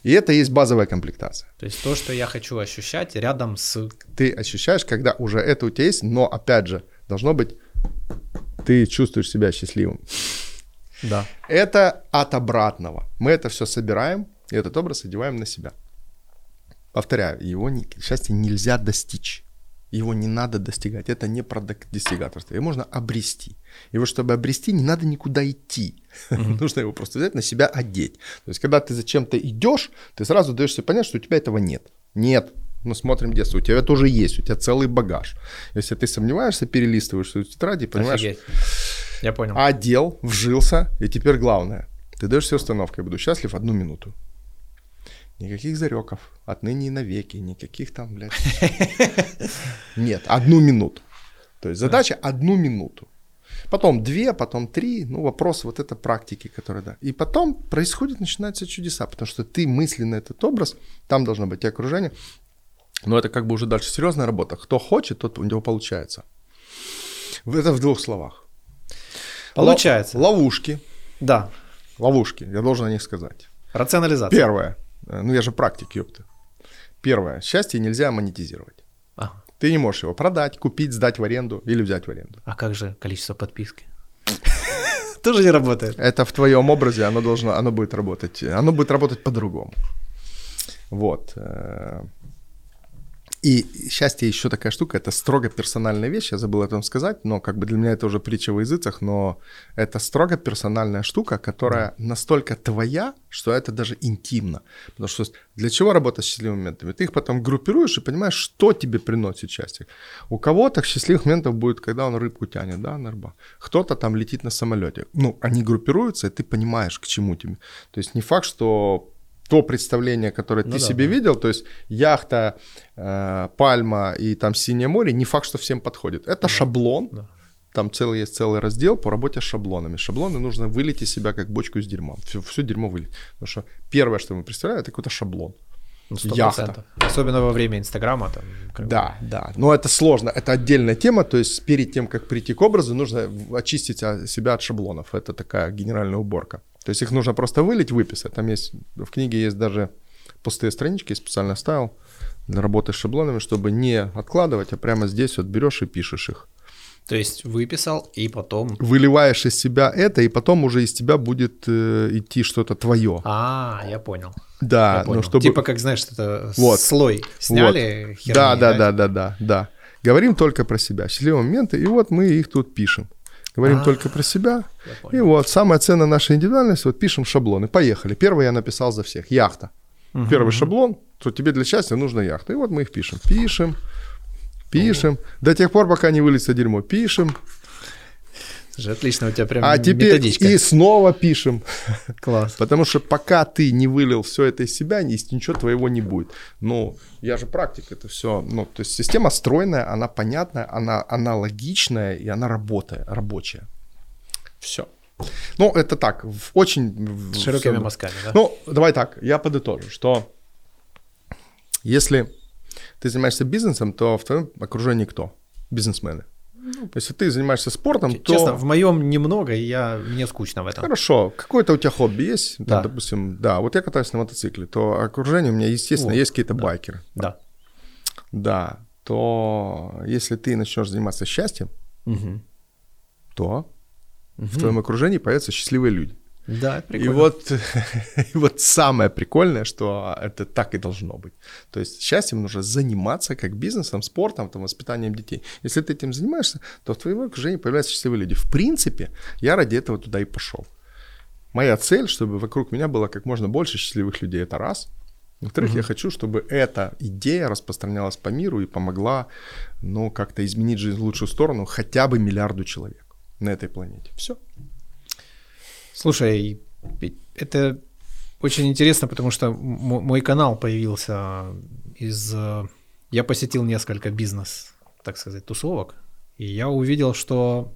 И это есть базовая комплектация. То есть то, что я хочу ощущать рядом с... Ты ощущаешь, когда уже это у тебя есть, но опять же, должно быть, ты чувствуешь себя счастливым. Да. Это от обратного. Мы это все собираем, и этот образ одеваем на себя. Повторяю, его не, счастье нельзя достичь. Его не надо достигать. Это не про достигаторство. Его можно обрести. Его, чтобы обрести, не надо никуда идти. Mm-hmm. Нужно его просто взять на себя одеть. То есть, когда ты зачем-то идешь, ты сразу даешь себе понять, что у тебя этого нет. Нет. Ну, смотрим детство. У тебя это уже есть. У тебя целый багаж. Если ты сомневаешься, перелистываешь свою тетрадь и понимаешь... Офигеть. Я понял. Одел, вжился. И теперь главное. Ты даешь себе установку. Я буду счастлив одну минуту. Никаких зареков, отныне и навеки, никаких там, блядь. Нет, одну минуту. То есть задача одну минуту. Потом две, потом три. Ну, вопрос вот это практики, которая, да. И потом происходит, начинаются чудеса, потому что ты мысленно этот образ, там должно быть и окружение. Но это как бы уже дальше серьезная работа. Кто хочет, тот у него получается. Это в двух словах. Получается. Ловушки. Да. Ловушки, я должен о них сказать. Рационализация. Первое. Э, ну я же практик, ёпта. Первое. Счастье нельзя монетизировать. Ага. Ты не можешь его продать, купить, сдать в аренду или взять в аренду. А как же количество подписки? Тоже не работает. Это в твоем образе, оно должно, оно будет работать. Оно будет работать по-другому. Вот. И счастье еще такая штука, это строго персональная вещь, я забыл о этом сказать, но как бы для меня это уже притча в языцах, но это строго персональная штука, которая да. настолько твоя, что это даже интимно. Потому что для чего работать с счастливыми моментами? Ты их потом группируешь и понимаешь, что тебе приносит счастье. У кого-то счастливых моментов будет, когда он рыбку тянет, да, на рыба. Кто-то там летит на самолете. Ну, они группируются, и ты понимаешь, к чему тебе. То есть не факт, что то представление, которое ну, ты да, себе да. видел, то есть яхта, э, пальма и там синее море, не факт, что всем подходит. Это да. шаблон. Да. Там целый есть целый раздел по работе с шаблонами. Шаблоны нужно вылить из себя как бочку с дерьмом. Все, все дерьмо вылить. Потому что первое, что мы представляем, это какой-то шаблон. 100%. Яхта. Особенно во время Инстаграма. Там, да, бы. да. Но это сложно. Это отдельная тема. То есть перед тем, как прийти к образу, нужно очистить себя от шаблонов. Это такая генеральная уборка. То есть их нужно просто вылить, выписать. Там есть, в книге есть даже пустые странички, специально оставил для работы с шаблонами, чтобы не откладывать, а прямо здесь вот берешь и пишешь их. То есть выписал и потом... Выливаешь из себя это, и потом уже из тебя будет э, идти что-то твое. А, я понял. Да, я понял. но чтобы... Типа как, знаешь, это вот. слой сняли, вот. херни, да, да, да, да, да, да. Говорим только про себя. Счастливые моменты, и вот мы их тут пишем. Говорим а, только про себя. И вот самая ценная наша индивидуальность, вот пишем шаблоны. Поехали. Первый я написал за всех. Яхта. Угу. Первый шаблон, то тебе для счастья нужна яхта. И вот мы их пишем. Пишем, пишем. О. До тех пор, пока не выльется дерьмо. Пишем, Слушай, отлично, у тебя прям а теперь методичка. и снова пишем. Класс. Потому что пока ты не вылил все это из себя, ничего твоего не будет. Ну, я же практик, это все. Ну, то есть система стройная, она понятная, она, она логичная и она работает, рабочая. Все. Ну, это так, в очень... Широкими мазками, да? Ну, давай так, я подытожу, что если ты занимаешься бизнесом, то в твоем окружении кто? Бизнесмены. Ну, если ты занимаешься спортом, Честно, то... Честно, в моем немного, и я, мне скучно в этом. Хорошо. Какое-то у тебя хобби есть? Да. Там, допустим, да, вот я катаюсь на мотоцикле, то окружение у меня, естественно, вот. есть какие-то да. байкеры. Да. Да. То если ты начнешь заниматься счастьем, угу. то угу. в твоем окружении появятся счастливые люди. Да, прикольно. И вот, и вот самое прикольное, что это так и должно быть. То есть счастьем нужно заниматься как бизнесом, спортом, там, воспитанием детей. Если ты этим занимаешься, то в твоем окружении появляются счастливые люди. В принципе, я ради этого туда и пошел. Моя цель, чтобы вокруг меня было как можно больше счастливых людей, это раз. Во-вторых, угу. я хочу, чтобы эта идея распространялась по миру и помогла, ну, как-то изменить жизнь в лучшую сторону хотя бы миллиарду человек на этой планете. Все. Слушай, это очень интересно, потому что мой канал появился из... Я посетил несколько бизнес, так сказать, тусовок, и я увидел, что,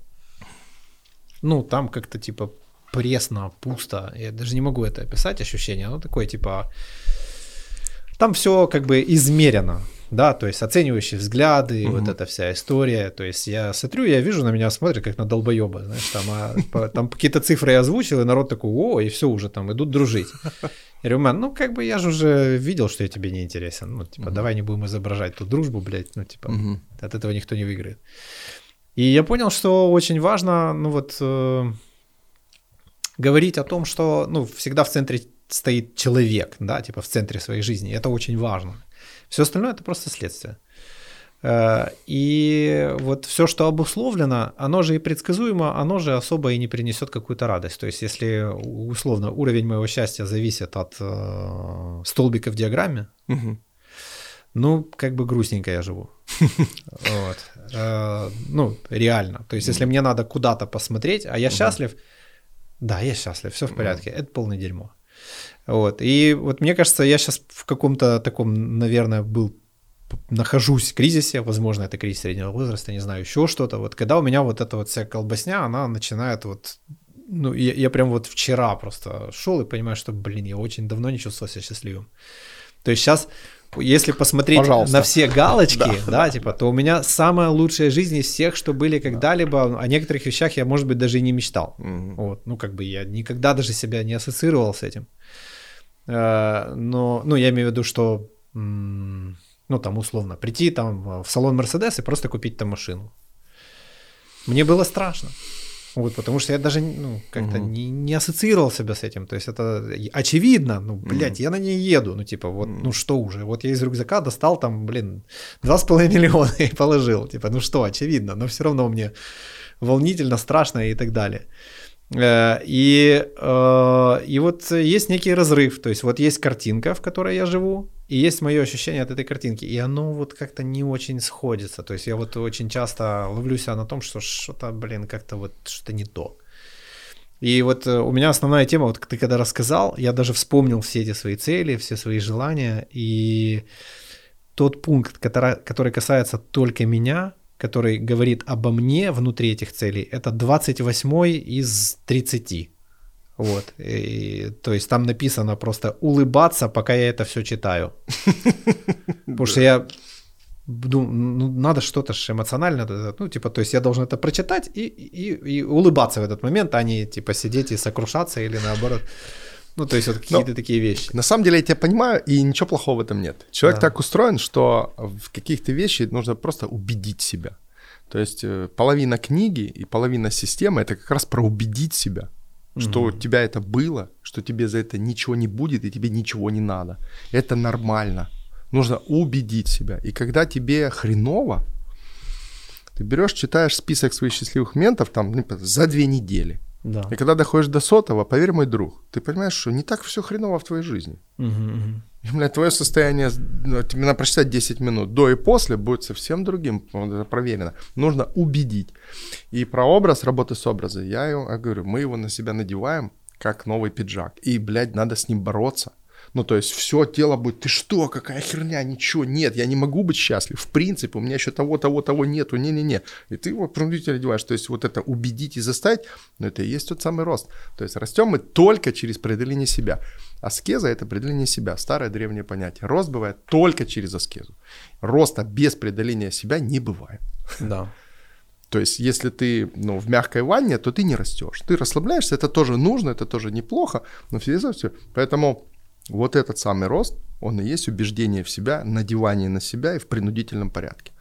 ну, там как-то типа пресно, пусто. Я даже не могу это описать, ощущение. Оно такое, типа, там все как бы измерено, да, то есть оценивающие взгляды, угу. вот эта вся история. То есть я смотрю, я вижу, на меня смотрят, как на долбоеба, знаешь, там, а, там какие-то цифры я озвучил, и народ такой, о, и все уже там идут дружить. Я говорю, мэн, ну как бы я же уже видел, что я тебе не интересен. Ну, типа, угу. давай не будем изображать ту дружбу, блядь, ну, типа, угу. от этого никто не выиграет. И я понял, что очень важно, ну вот, э, говорить о том, что, ну, всегда в центре стоит человек, да, типа в центре своей жизни. Это очень важно. Все остальное это просто следствие. Э, и вот все, что обусловлено, оно же и предсказуемо, оно же особо и не принесет какую-то радость. То есть, если условно уровень моего счастья зависит от э, столбика в диаграмме, угу. ну, как бы грустненько я живу. Вот. Э, ну, реально. То есть, если мне надо куда-то посмотреть, а я счастлив, да, я счастлив, все в порядке, это полное дерьмо. Вот. И вот мне кажется, я сейчас в каком-то таком, наверное, был нахожусь в кризисе, возможно, это кризис среднего возраста, не знаю, еще что-то. Вот когда у меня вот эта вот вся колбасня, она начинает вот ну, я, я прям вот вчера просто шел и понимаю, что, блин, я очень давно не чувствовал себя счастливым. То есть сейчас, если посмотреть Пожалуйста. на все галочки, да, да, типа, то у меня самая лучшая жизнь из всех, что были когда-либо. О некоторых вещах я, может быть, даже и не мечтал. Угу. Вот, ну, как бы я никогда даже себя не ассоциировал с этим. Э, но, ну, я имею в виду, что, ну, там, условно, прийти там в салон Мерседес и просто купить там машину. Мне было страшно. Вот, потому что я даже ну, как-то угу. не, не ассоциировал себя с этим. То есть это очевидно, ну, блядь, угу. я на ней еду. Ну, типа, вот, ну что уже, вот я из рюкзака достал там, блин, 2,5 миллиона и положил. Типа, ну что, очевидно, но все равно мне волнительно, страшно и так далее. Э, и, э, и вот есть некий разрыв, то есть вот есть картинка, в которой я живу, и есть мое ощущение от этой картинки, и оно вот как-то не очень сходится, то есть я вот очень часто ловлю себя на том, что что-то, блин, как-то вот что-то не то. И вот э, у меня основная тема, вот ты когда рассказал, я даже вспомнил все эти свои цели, все свои желания, и тот пункт, который, который касается только меня, который говорит обо мне внутри этих целей, это 28 из 30. Вот. И, то есть там написано просто улыбаться, пока я это все читаю. Потому что я думаю, ну, надо что-то же эмоционально, ну, типа, то есть я должен это прочитать и, и, и улыбаться в этот момент, а не, типа, сидеть и сокрушаться или наоборот. Ну, то есть вот какие-то Но, такие вещи. На самом деле я тебя понимаю, и ничего плохого в этом нет. Человек да. так устроен, что в каких-то вещи нужно просто убедить себя. То есть э, половина книги и половина системы это как раз про убедить себя, что mm-hmm. у тебя это было, что тебе за это ничего не будет и тебе ничего не надо. Это нормально. Нужно убедить себя. И когда тебе хреново, ты берешь, читаешь список своих счастливых моментов там ну, за две недели. Да. И когда доходишь до сотого, поверь, мой друг, ты понимаешь, что не так все хреново в твоей жизни. Угу, угу. И, бля, твое состояние, ну, тебе надо прочитать 10 минут, до и после будет совсем другим, это проверено. Нужно убедить. И про образ, работы с образом, я, я говорю, мы его на себя надеваем, как новый пиджак. И, блядь, надо с ним бороться. Ну, то есть все тело будет, ты что, какая херня, ничего, нет, я не могу быть счастлив, в принципе, у меня еще того, того, того нету, не-не-не. И ты его принудительно одеваешь, то есть вот это убедить и заставить, ну, это и есть тот самый рост. То есть растем мы только через преодоление себя. Аскеза – это преодоление себя, старое древнее понятие. Рост бывает только через аскезу. Роста без преодоления себя не бывает. Да. То есть, если ты ну, в мягкой ванне, то ты не растешь. Ты расслабляешься, это тоже нужно, это тоже неплохо, но все все. Поэтому вот этот самый рост, он и есть убеждение в себя, надевание на себя и в принудительном порядке.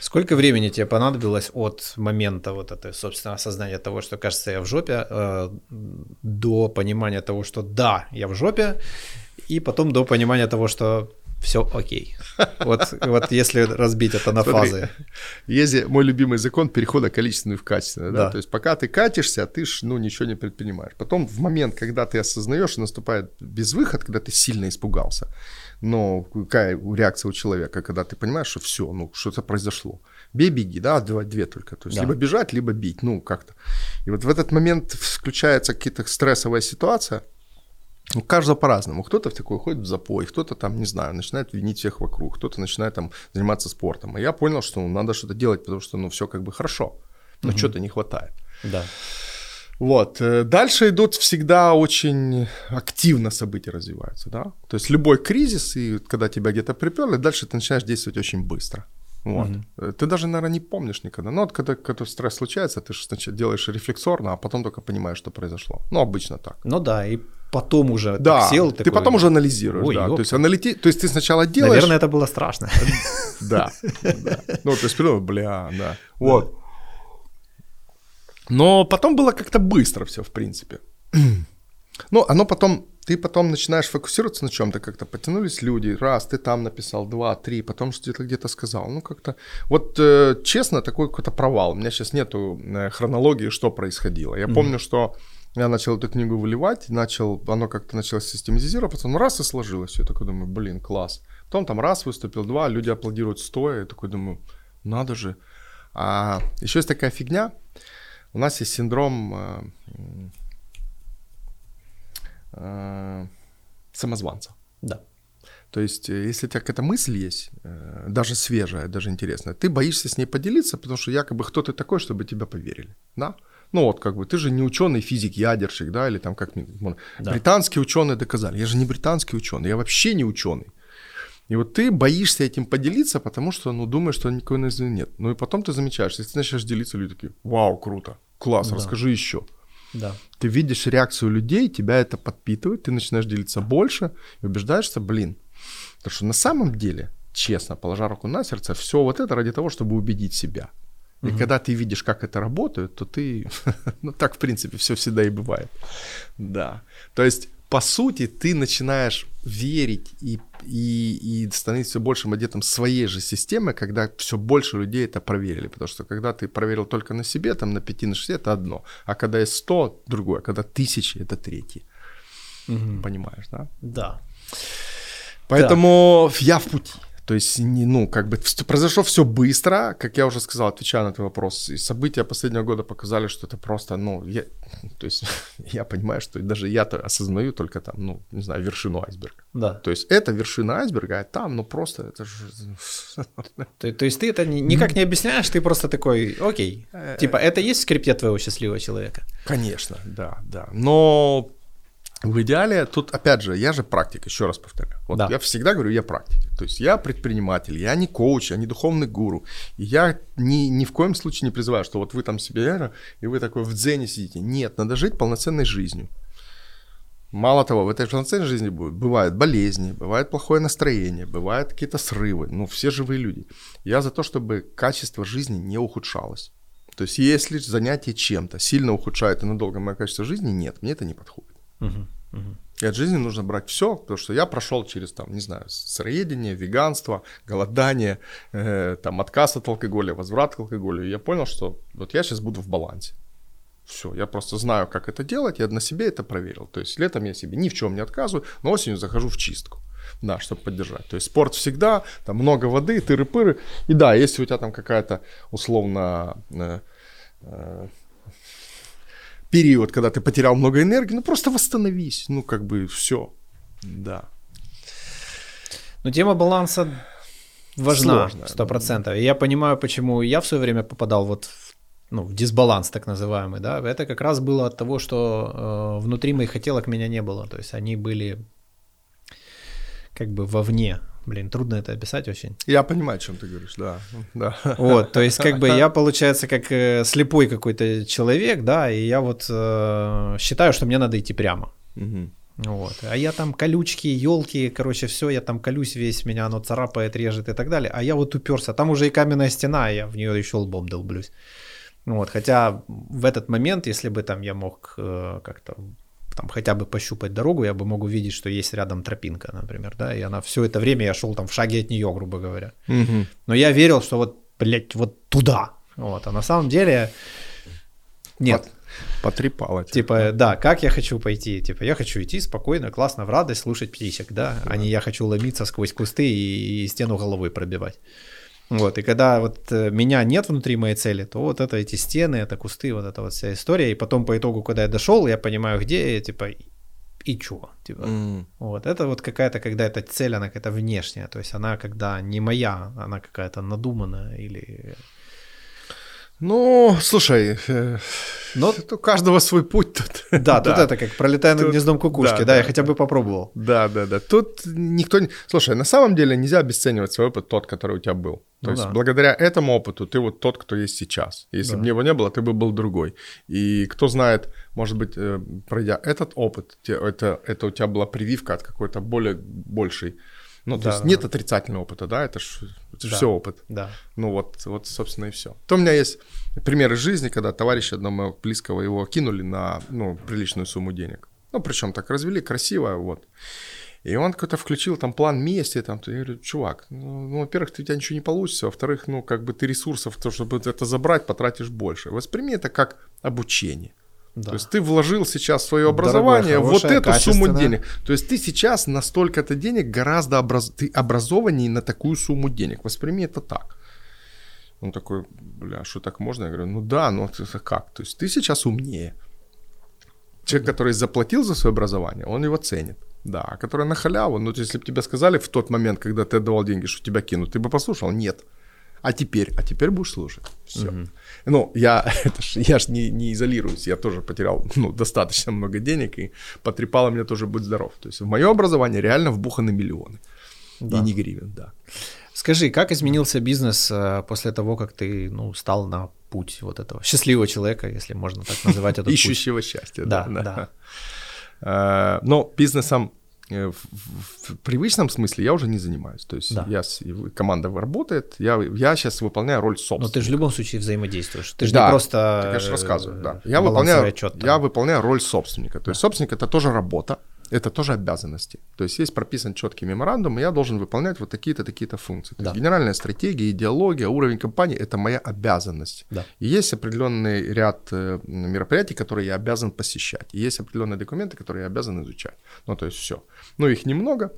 Сколько времени тебе понадобилось от момента вот этого, собственно, осознания того, что, кажется, я в жопе, э, до понимания того, что да, я в жопе, и потом до понимания того, что все окей. Вот, вот если разбить это на Смотри, фазы. Есть мой любимый закон перехода количественного в качественное. Да? Да. То есть пока ты катишься, ты ж ну, ничего не предпринимаешь. Потом в момент, когда ты осознаешь, наступает безвыход, когда ты сильно испугался. Но какая реакция у человека, когда ты понимаешь, что все, ну что-то произошло. Бей, беги, да, два, две только. То есть да. либо бежать, либо бить, ну как-то. И вот в этот момент включается какая-то стрессовая ситуация, у каждого по-разному. Кто-то в такой ходит в запой, кто-то там, не знаю, начинает винить всех вокруг, кто-то начинает там заниматься спортом. И я понял, что ну, надо что-то делать, потому что ну все как бы хорошо, но угу. что-то не хватает. Да. Вот. Э, дальше идут всегда очень активно события развиваются, да. То есть любой кризис, и когда тебя где-то приперли, дальше ты начинаешь действовать очень быстро. Вот. Угу. Ты даже, наверное, не помнишь никогда. Но вот когда, когда стресс случается, ты же сначала делаешь рефлексорно, а потом только понимаешь, что произошло. Ну, обычно так. Ну да, и потом уже да, сел. Ты такой, потом уже анализируешь, Ой, да. То есть, аналити... то есть ты сначала делаешь... Наверное, это было страшно. Да, Ну, то есть, бля, да. Вот. Но потом было как-то быстро все, в принципе. Ну, оно потом ты потом начинаешь фокусироваться на чем-то, как-то потянулись люди, раз, ты там написал, два, три, потом что-то где-то сказал. Ну, как-то, вот э, честно, такой какой-то провал. У меня сейчас нету э, хронологии, что происходило. Я mm-hmm. помню, что я начал эту книгу выливать, начал, оно как-то началось систематизироваться, ну раз и сложилось, я такой думаю, блин, класс. Потом там раз выступил, два, люди аплодируют стоя, я такой думаю, надо же. А еще есть такая фигня, у нас есть синдром э, э, самозванца. Да. То есть, э, если у тебя какая-то мысль есть, э, даже свежая, даже интересная, ты боишься с ней поделиться, потому что якобы кто ты такой, чтобы тебя поверили, да? Ну вот, как бы, ты же не ученый физик, ядерщик, да, или там как да. британские ученые доказали. Я же не британский ученый, я вообще не ученый. И вот ты боишься этим поделиться, потому что, ну, думаешь, что никакой новизны нет. Ну и потом ты замечаешь, если ты начинаешь делиться, люди такие, вау, круто, класс, да. расскажи еще. Да. Ты видишь реакцию людей, тебя это подпитывает, ты начинаешь делиться больше и убеждаешься, блин. Потому что на самом деле, честно, положа руку на сердце, все вот это ради того, чтобы убедить себя. И угу. когда ты видишь, как это работает, то ты, ну так в принципе все всегда и бывает. Да. То есть по сути, ты начинаешь верить и, и, и становиться все большим адептом своей же системы, когда все больше людей это проверили. Потому что когда ты проверил только на себе, там на 5, на 6, это одно. А когда есть 100, другое. А когда тысячи, это третье. Угу. Понимаешь, да? Да. Поэтому да. я в пути. То есть, не, ну, как бы произошло все быстро, как я уже сказал, отвечая на этот вопрос. И события последнего года показали, что это просто, ну, я, то есть я понимаю, что даже я-то осознаю только там, ну, не знаю, вершину айсберга. Да. То есть это вершина айсберга, а там, ну, просто это же... То, то есть ты это никак не объясняешь, ты просто такой, окей, э, типа это есть в скрипте твоего счастливого человека? Конечно, да, да. Но в идеале, тут, опять же, я же практик, еще раз повторяю. Вот да. я всегда говорю, я практик. То есть я предприниматель, я не коуч, я не духовный гуру. И я ни, ни в коем случае не призываю, что вот вы там себе, и вы такой в дзене сидите. Нет, надо жить полноценной жизнью. Мало того, в этой полноценной жизни бывают болезни, бывает плохое настроение, бывают какие-то срывы. Ну, все живые люди. Я за то, чтобы качество жизни не ухудшалось. То есть если занятие чем-то сильно ухудшает и надолго мое качество жизни, нет, мне это не подходит. Угу, угу. И от жизни нужно брать все, потому что я прошел через, там, не знаю, сыроедение, веганство, голодание, э, там, отказ от алкоголя, возврат к алкоголю. И я понял, что вот я сейчас буду в балансе. Все, я просто знаю, как это делать, я на себе это проверил. То есть летом я себе ни в чем не отказываю, но осенью захожу в чистку. Да, чтобы поддержать. То есть спорт всегда, там много воды, тыры-пыры. И да, если у тебя там какая-то условно э, э, период, когда ты потерял много энергии, ну просто восстановись, ну как бы все, да. Но тема баланса важна, сто процентов. Я понимаю, почему я в свое время попадал вот в, ну, в дисбаланс так называемый, да, это как раз было от того, что э, внутри моих хотелок меня не было, то есть они были как бы вовне, Блин, трудно это описать очень. Я понимаю, о чем ты говоришь, да. да. Вот, то есть как бы я, получается, как э, слепой какой-то человек, да, и я вот э, считаю, что мне надо идти прямо. Угу. Вот. А я там колючки, елки, короче, все, я там колюсь весь, меня оно царапает, режет и так далее. А я вот уперся. Там уже и каменная стена, а я в нее еще лбом долблюсь. Вот. Хотя в этот момент, если бы там я мог э, как-то там хотя бы пощупать дорогу, я бы мог увидеть, что есть рядом тропинка, например, да, и она все это время я шел там в шаге от нее, грубо говоря. Мгм. Но я верил, что вот, блядь, вот туда. Вот. А на самом деле нет. Пот- Потрепало. тебя. Типа, да, как я хочу пойти? Типа, я хочу идти спокойно, классно, в радость, слушать птичек, да, а не я хочу ломиться сквозь кусты и, и стену головой пробивать. Вот, и когда вот э, меня нет внутри моей цели, то вот это эти стены, это кусты, вот эта вот вся история, и потом по итогу, когда я дошел, я понимаю, где я, типа, и, чё, типа, М. вот, это вот какая-то, когда эта цель, она какая-то внешняя, то есть она когда не моя, она какая-то надуманная или... Ну, слушай, э, Но- у каждого свой путь тут. Да, тут это как пролетая над Тут- гнездом кукушки, да, да, я да, хотя бы попробовал. Да, да, да. Тут никто не... Слушай, на самом деле нельзя обесценивать свой опыт, тот, который у тебя был. То Ну есть да. благодаря этому опыту ты вот тот, кто есть сейчас. Если Да. бы его не было, ты бы был другой. И кто знает, может быть, э, пройдя этот опыт, это, это у тебя была прививка от какой-то более большей... Ну, то Да, есть да, нет да. отрицательного опыта, да, это же Да. все опыт. Да. Ну вот, вот, собственно, и все. То у меня есть пример из жизни, когда товарища одного моего близкого его кинули на ну, приличную сумму денег. Ну, причем так развели, красиво, вот. И он какой-то включил там план мести, там, я говорю, чувак, ну, ну, во-первых, ты, у тебя ничего не получится, во-вторых, ну, как бы ты ресурсов, то, чтобы это забрать, потратишь больше. Восприми это как обучение. Да. То есть ты вложил сейчас в свое Дорогое, образование вот хорошее, эту сумму денег. То есть ты сейчас на столько-то денег гораздо образ... ты образованнее на такую сумму денег. Восприми это так. Он такой, бля, что так можно? Я говорю, ну да, но это как? То есть ты сейчас умнее. Человек, который заплатил за свое образование, он его ценит. Да, а который на халяву, ну, если бы тебе сказали в тот момент, когда ты отдавал деньги, что тебя кинут, ты бы послушал? Нет. А теперь? А теперь будешь слушать. Все. Ну, я, это ж, я ж не, не изолируюсь, я тоже потерял ну, достаточно много денег, и потрепало мне тоже «Будь здоров». То есть в мое образование реально вбуханы миллионы. Да. И не гривен, да. Скажи, как изменился бизнес э, после того, как ты ну, стал на путь вот этого счастливого человека, если можно так называть этот путь? Ищущего счастья. Да, да. Э, Но бизнесом э, в, в- в привычном смысле я уже не занимаюсь. То есть Да. я, команда работает, я, я сейчас выполняю роль собственника. Но ты же в любом случае взаимодействуешь. Ты же Да, не просто... Я же э, рассказываю, да. Я балансовый выполняю, отчет там. я выполняю роль собственника. То есть собственник это тоже работа, это тоже обязанности. То есть есть прописан четкий меморандум, и я должен выполнять вот такие-то, такие-то функции. То Да. есть генеральная стратегия, идеология, уровень компании это моя обязанность. Да. И есть определенный ряд э, мероприятий, которые я обязан посещать. И есть определенные документы, которые я обязан изучать. Ну, то есть все. Ну, их немного.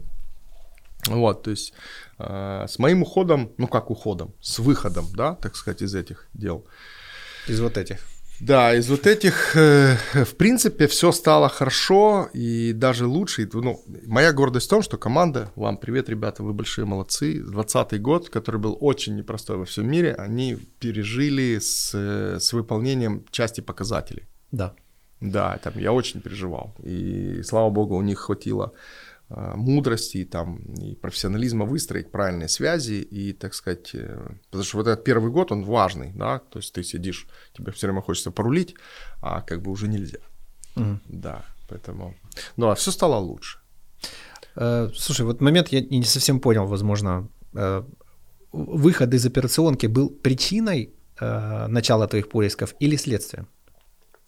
Вот, то есть э, с моим уходом, ну как уходом, с выходом, да, так сказать, из этих дел, Из вот этих. Да, из вот этих, э, в принципе, все стало хорошо и даже лучше. Ну, моя гордость в том, что команда, вам привет, ребята, вы большие молодцы. 20 год, который был очень непростой во всем мире, они пережили с, э, с выполнением части показателей. Да. Да, там я очень переживал. И слава богу, у них хватило мудрости и, там, и профессионализма выстроить правильные связи и, так сказать, э, потому что вот этот первый год, он важный, да, то есть ты сидишь, тебе все время хочется порулить, а как бы уже нельзя. Мгм. Да, поэтому... Ну, а все стало лучше. Э, Слушай, вот момент я не совсем понял, возможно. э, Выход из операционки был причиной э, начала твоих поисков или следствием?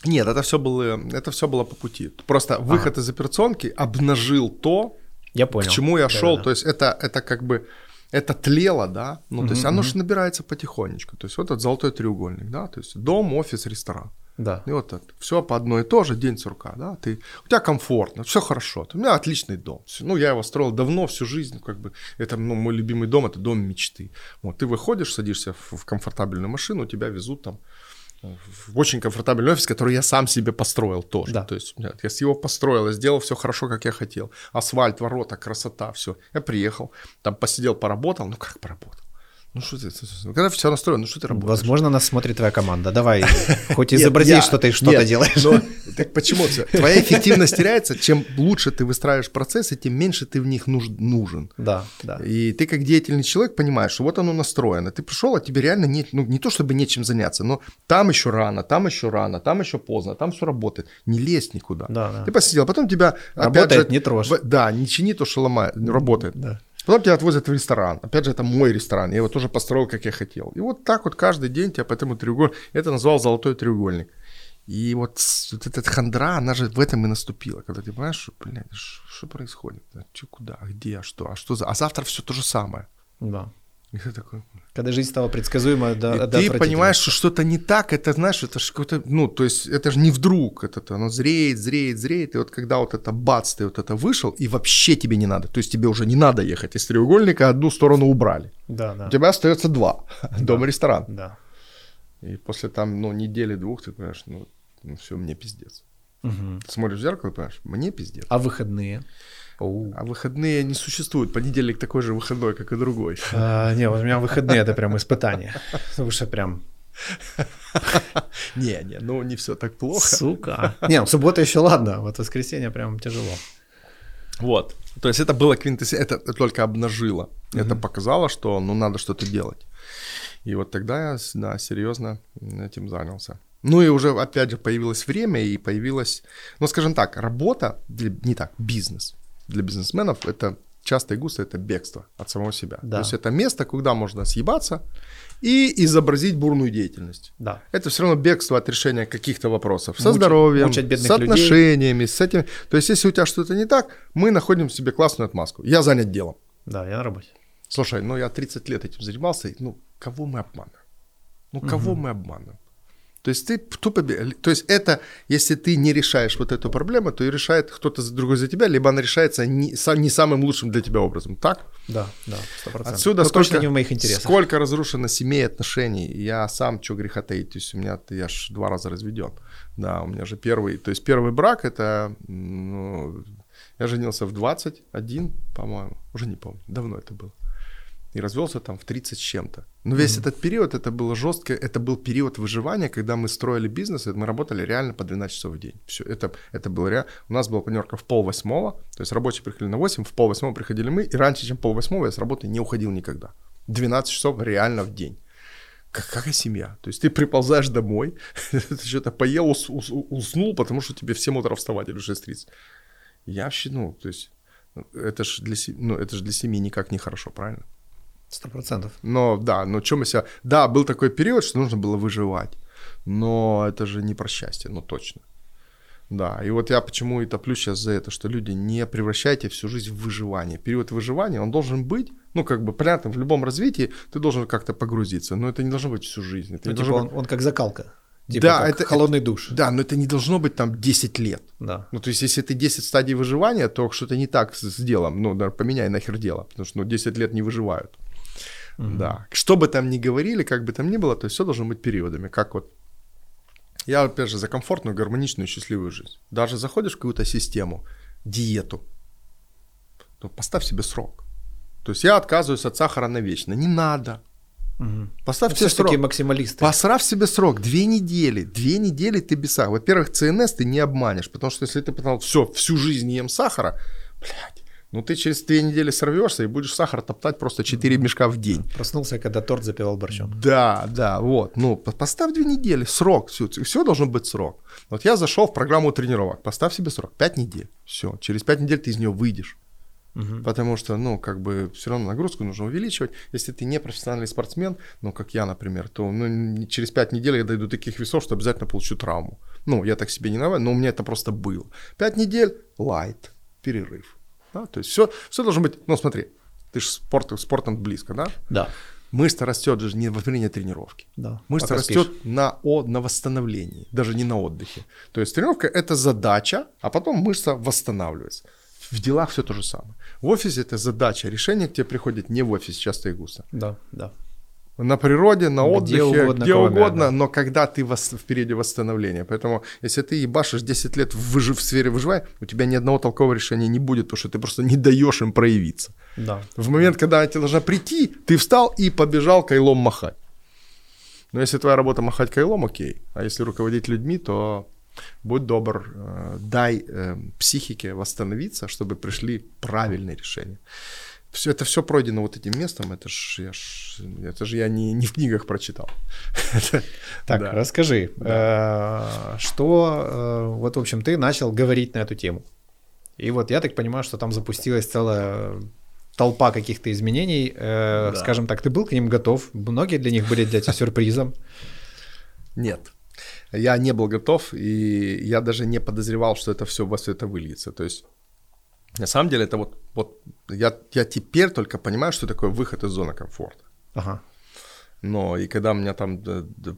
Нет, это все было, это все было по пути. Просто выход из операционки обнажил то, Я понял. к чему я шел. Да-да-да. То есть это, это как бы это тлело, да, ну, то есть оно же набирается потихонечку. То есть вот этот золотой треугольник, да, то есть дом, офис, ресторан. Да. И вот это все по одной и то же, день сурка, да, ты, у тебя комфортно, все хорошо, у меня отличный дом. Всё- Ну, я его строил давно, всю жизнь, как бы, это, ну, мой любимый дом, это дом мечты. Вот, ты выходишь, садишься в, в комфортабельную машину, тебя везут там в очень комфортабельный офис, который я сам себе построил тоже. Да. То есть я с его построил, я сделал все хорошо, как я хотел. Асфальт, ворота, красота, все. Я приехал, там посидел, поработал, ну как поработал? Ну что ты, ну, когда все настроено, ну что ты работаешь? Возможно, нас смотрит твоя команда. Давай, хоть изобрази, что ты что-то делаешь. Но, так почему? Твоя эффективность теряется, чем лучше ты выстраиваешь процессы, тем меньше ты в них нужен. Да, да. И ты как деятельный человек понимаешь, что вот оно настроено. Ты пришел, а тебе реально нет, ну не то чтобы нечем заняться, но там еще рано, там еще рано, там еще поздно, там все работает. Не лезь никуда. Да, да. Ты посидел, потом тебя... Работает, же, не трожь. Да, не чини то, что ломает, работает. Да. Потом тебя отвозят в ресторан. Опять же, это мой ресторан. Я его тоже построил, как я хотел. И вот так вот каждый день тебя по этому треугольнику... Это назвал золотой треугольник. И вот, вот эта хандра, она же в этом и наступила. Когда ты понимаешь, что, блядь, что происходит? А что, куда, а где, а что, а что за... А завтра все то же самое. Да. И ты такой... Когда жизнь стала предсказуема, да, и Ты понимаешь, что что-то не так, это, знаешь, это же какой-то, ну, то есть это же не вдруг, это оно зреет, зреет, зреет, и вот когда вот это бац, ты вот это вышел, и вообще тебе не надо, то есть тебе уже не надо ехать из треугольника, одну сторону убрали. Да, да. У тебя остается два, да. дом-ресторан. Да. И после там, ну, недели-двух ты понимаешь, ну, ну все, мне пиздец. Угу. Ты смотришь в зеркало и понимаешь, мне пиздец. А выходные? Оу. А выходные не существуют. Понедельник такой же выходной, как и другой. А, не, вот у меня выходные это прям испытание. Потому что прям не, не, ну не все так плохо. Сука. Не, ну суббота еще ладно, вот воскресенье прям тяжело. Вот. То есть это было квинтэссенция, это только обнажило. Mm-hmm. Это показало, что ну надо что-то делать. И вот тогда я, да, серьезно этим занялся. Ну и уже, опять же, появилось время и появилась, ну скажем так, работа, не так, бизнес для бизнесменов это часто и густо это бегство от самого себя. Да. То есть это место, куда можно съебаться и изобразить бурную деятельность. Да. Это все равно бегство от решения каких-то вопросов со здоровьем, мучать с отношениями, людей. с этим. То есть если у тебя что-то не так, мы находим в себе классную отмазку. Я занят делом. Да, я на работе. Слушай, ну я 30 лет этим занимался, ну кого мы обманываем? Ну кого угу. мы обманываем? То есть ты тупо... То есть это, если ты не решаешь вот эту проблему, то и решает кто-то другой за тебя, либо она решается не, не самым лучшим для тебя образом, так? Да, да, 100%. Отсюда сколько, точно не в моих интересах. сколько разрушено семей, отношений. Я сам, что греха таить, то есть у меня, я ж два раза разведен. Да, у меня же первый, то есть первый брак, это, ну, я женился в 21, по-моему, уже не помню, давно это было и развелся там в 30 с чем-то. Но весь mm-hmm. этот период, это было жестко, это был период выживания, когда мы строили бизнес, и мы работали реально по 12 часов в день. Все, это, это было реально. У нас была планерка в пол восьмого, то есть рабочие приходили на 8, в пол восьмого приходили мы, и раньше, чем пол восьмого я с работы не уходил никогда. 12 часов реально в день. Как, какая семья? То есть ты приползаешь домой, ты что-то поел, ус, ус, уснул, потому что тебе в 7 утра вставать или 6.30. Я вообще, ну, то есть, это же для, ну, это ж для семьи никак не хорошо, правильно? Сто процентов. Но да, но что мы себя... Да, был такой период, что нужно было выживать. Но это же не про счастье, ну точно. Да, и вот я почему и топлю сейчас за это, что люди не превращайте всю жизнь в выживание. Период выживания, он должен быть, ну, как бы, понятно, в любом развитии ты должен как-то погрузиться, но это не должно быть всю жизнь. Это ну, типа он, быть... он как закалка. Типа да, это холодный душ. Да, но это не должно быть там 10 лет. Да. Ну, то есть, если ты 10 стадий выживания, то что-то не так с, с делом. Ну, да, поменяй нахер дело, потому что ну, 10 лет не выживают. Mm-hmm. Да. Что бы там ни говорили, как бы там ни было, то есть все должно быть периодами. Как вот я, опять же, за комфортную, гармоничную, счастливую жизнь. Даже заходишь в какую-то систему, диету, то поставь себе срок. То есть я отказываюсь от сахара навечно. Не надо. Угу. Поставь ну, себе срок. такие максималисты. Поставь себе срок. Две недели. Две недели ты без сахара. Во-первых, ЦНС ты не обманешь. Потому что если ты потом все, всю жизнь ем сахара, блядь, ну, ты через две недели сорвешься и будешь сахар топтать просто 4 мешка в день. Проснулся, когда торт запивал борщом. Да, да, вот. Ну, поставь две недели, срок, все, все должно быть срок. Вот я зашел в программу тренировок, поставь себе срок, 5 недель, все. Через 5 недель ты из нее выйдешь. Угу. Потому что, ну, как бы все равно нагрузку нужно увеличивать. Если ты не профессиональный спортсмен, ну, как я, например, то ну, через 5 недель я дойду таких весов, что обязательно получу травму. Ну, я так себе не наваю, но у меня это просто было. 5 недель – лайт, перерыв. Да? То есть все, все должно быть, ну смотри, ты же спорт, спортом близко, да? Да. Мышца растет же не во время тренировки. Да. Мышца растет на, о, на восстановлении, даже не на отдыхе. То есть тренировка это задача, а потом мышца восстанавливается. В делах все то же самое. В офисе это задача, решение к тебе приходит не в офис часто и густо. Да, да на природе, на отдыхе, где угодно, где угодно да. но когда ты в, в периоде восстановления. Поэтому, если ты ебашишь 10 лет в, выжив, в сфере выживания, у тебя ни одного толкового решения не будет, потому что ты просто не даешь им проявиться. Да. В момент, когда тебе должна прийти, ты встал и побежал кайлом махать. Но если твоя работа махать кайлом, окей. А если руководить людьми, то будь добр, э, дай э, психике восстановиться, чтобы пришли правильные решения. Все, это все пройдено вот этим местом, это ж я, ж, это же я не, не в книгах прочитал. Так, Да. расскажи, э, что, э, вот, в общем, ты начал говорить на эту тему. И вот я так понимаю, что там запустилась целая толпа каких-то изменений. Э, Да. Скажем так, ты был к ним готов? Многие для них были для тебя сюрпризом. Нет. Я не был готов, и я даже не подозревал, что это все во все это выльется. То есть, на самом деле, это вот, вот я, я теперь только понимаю, что такое выход из зоны комфорта. Ага. Но и когда меня там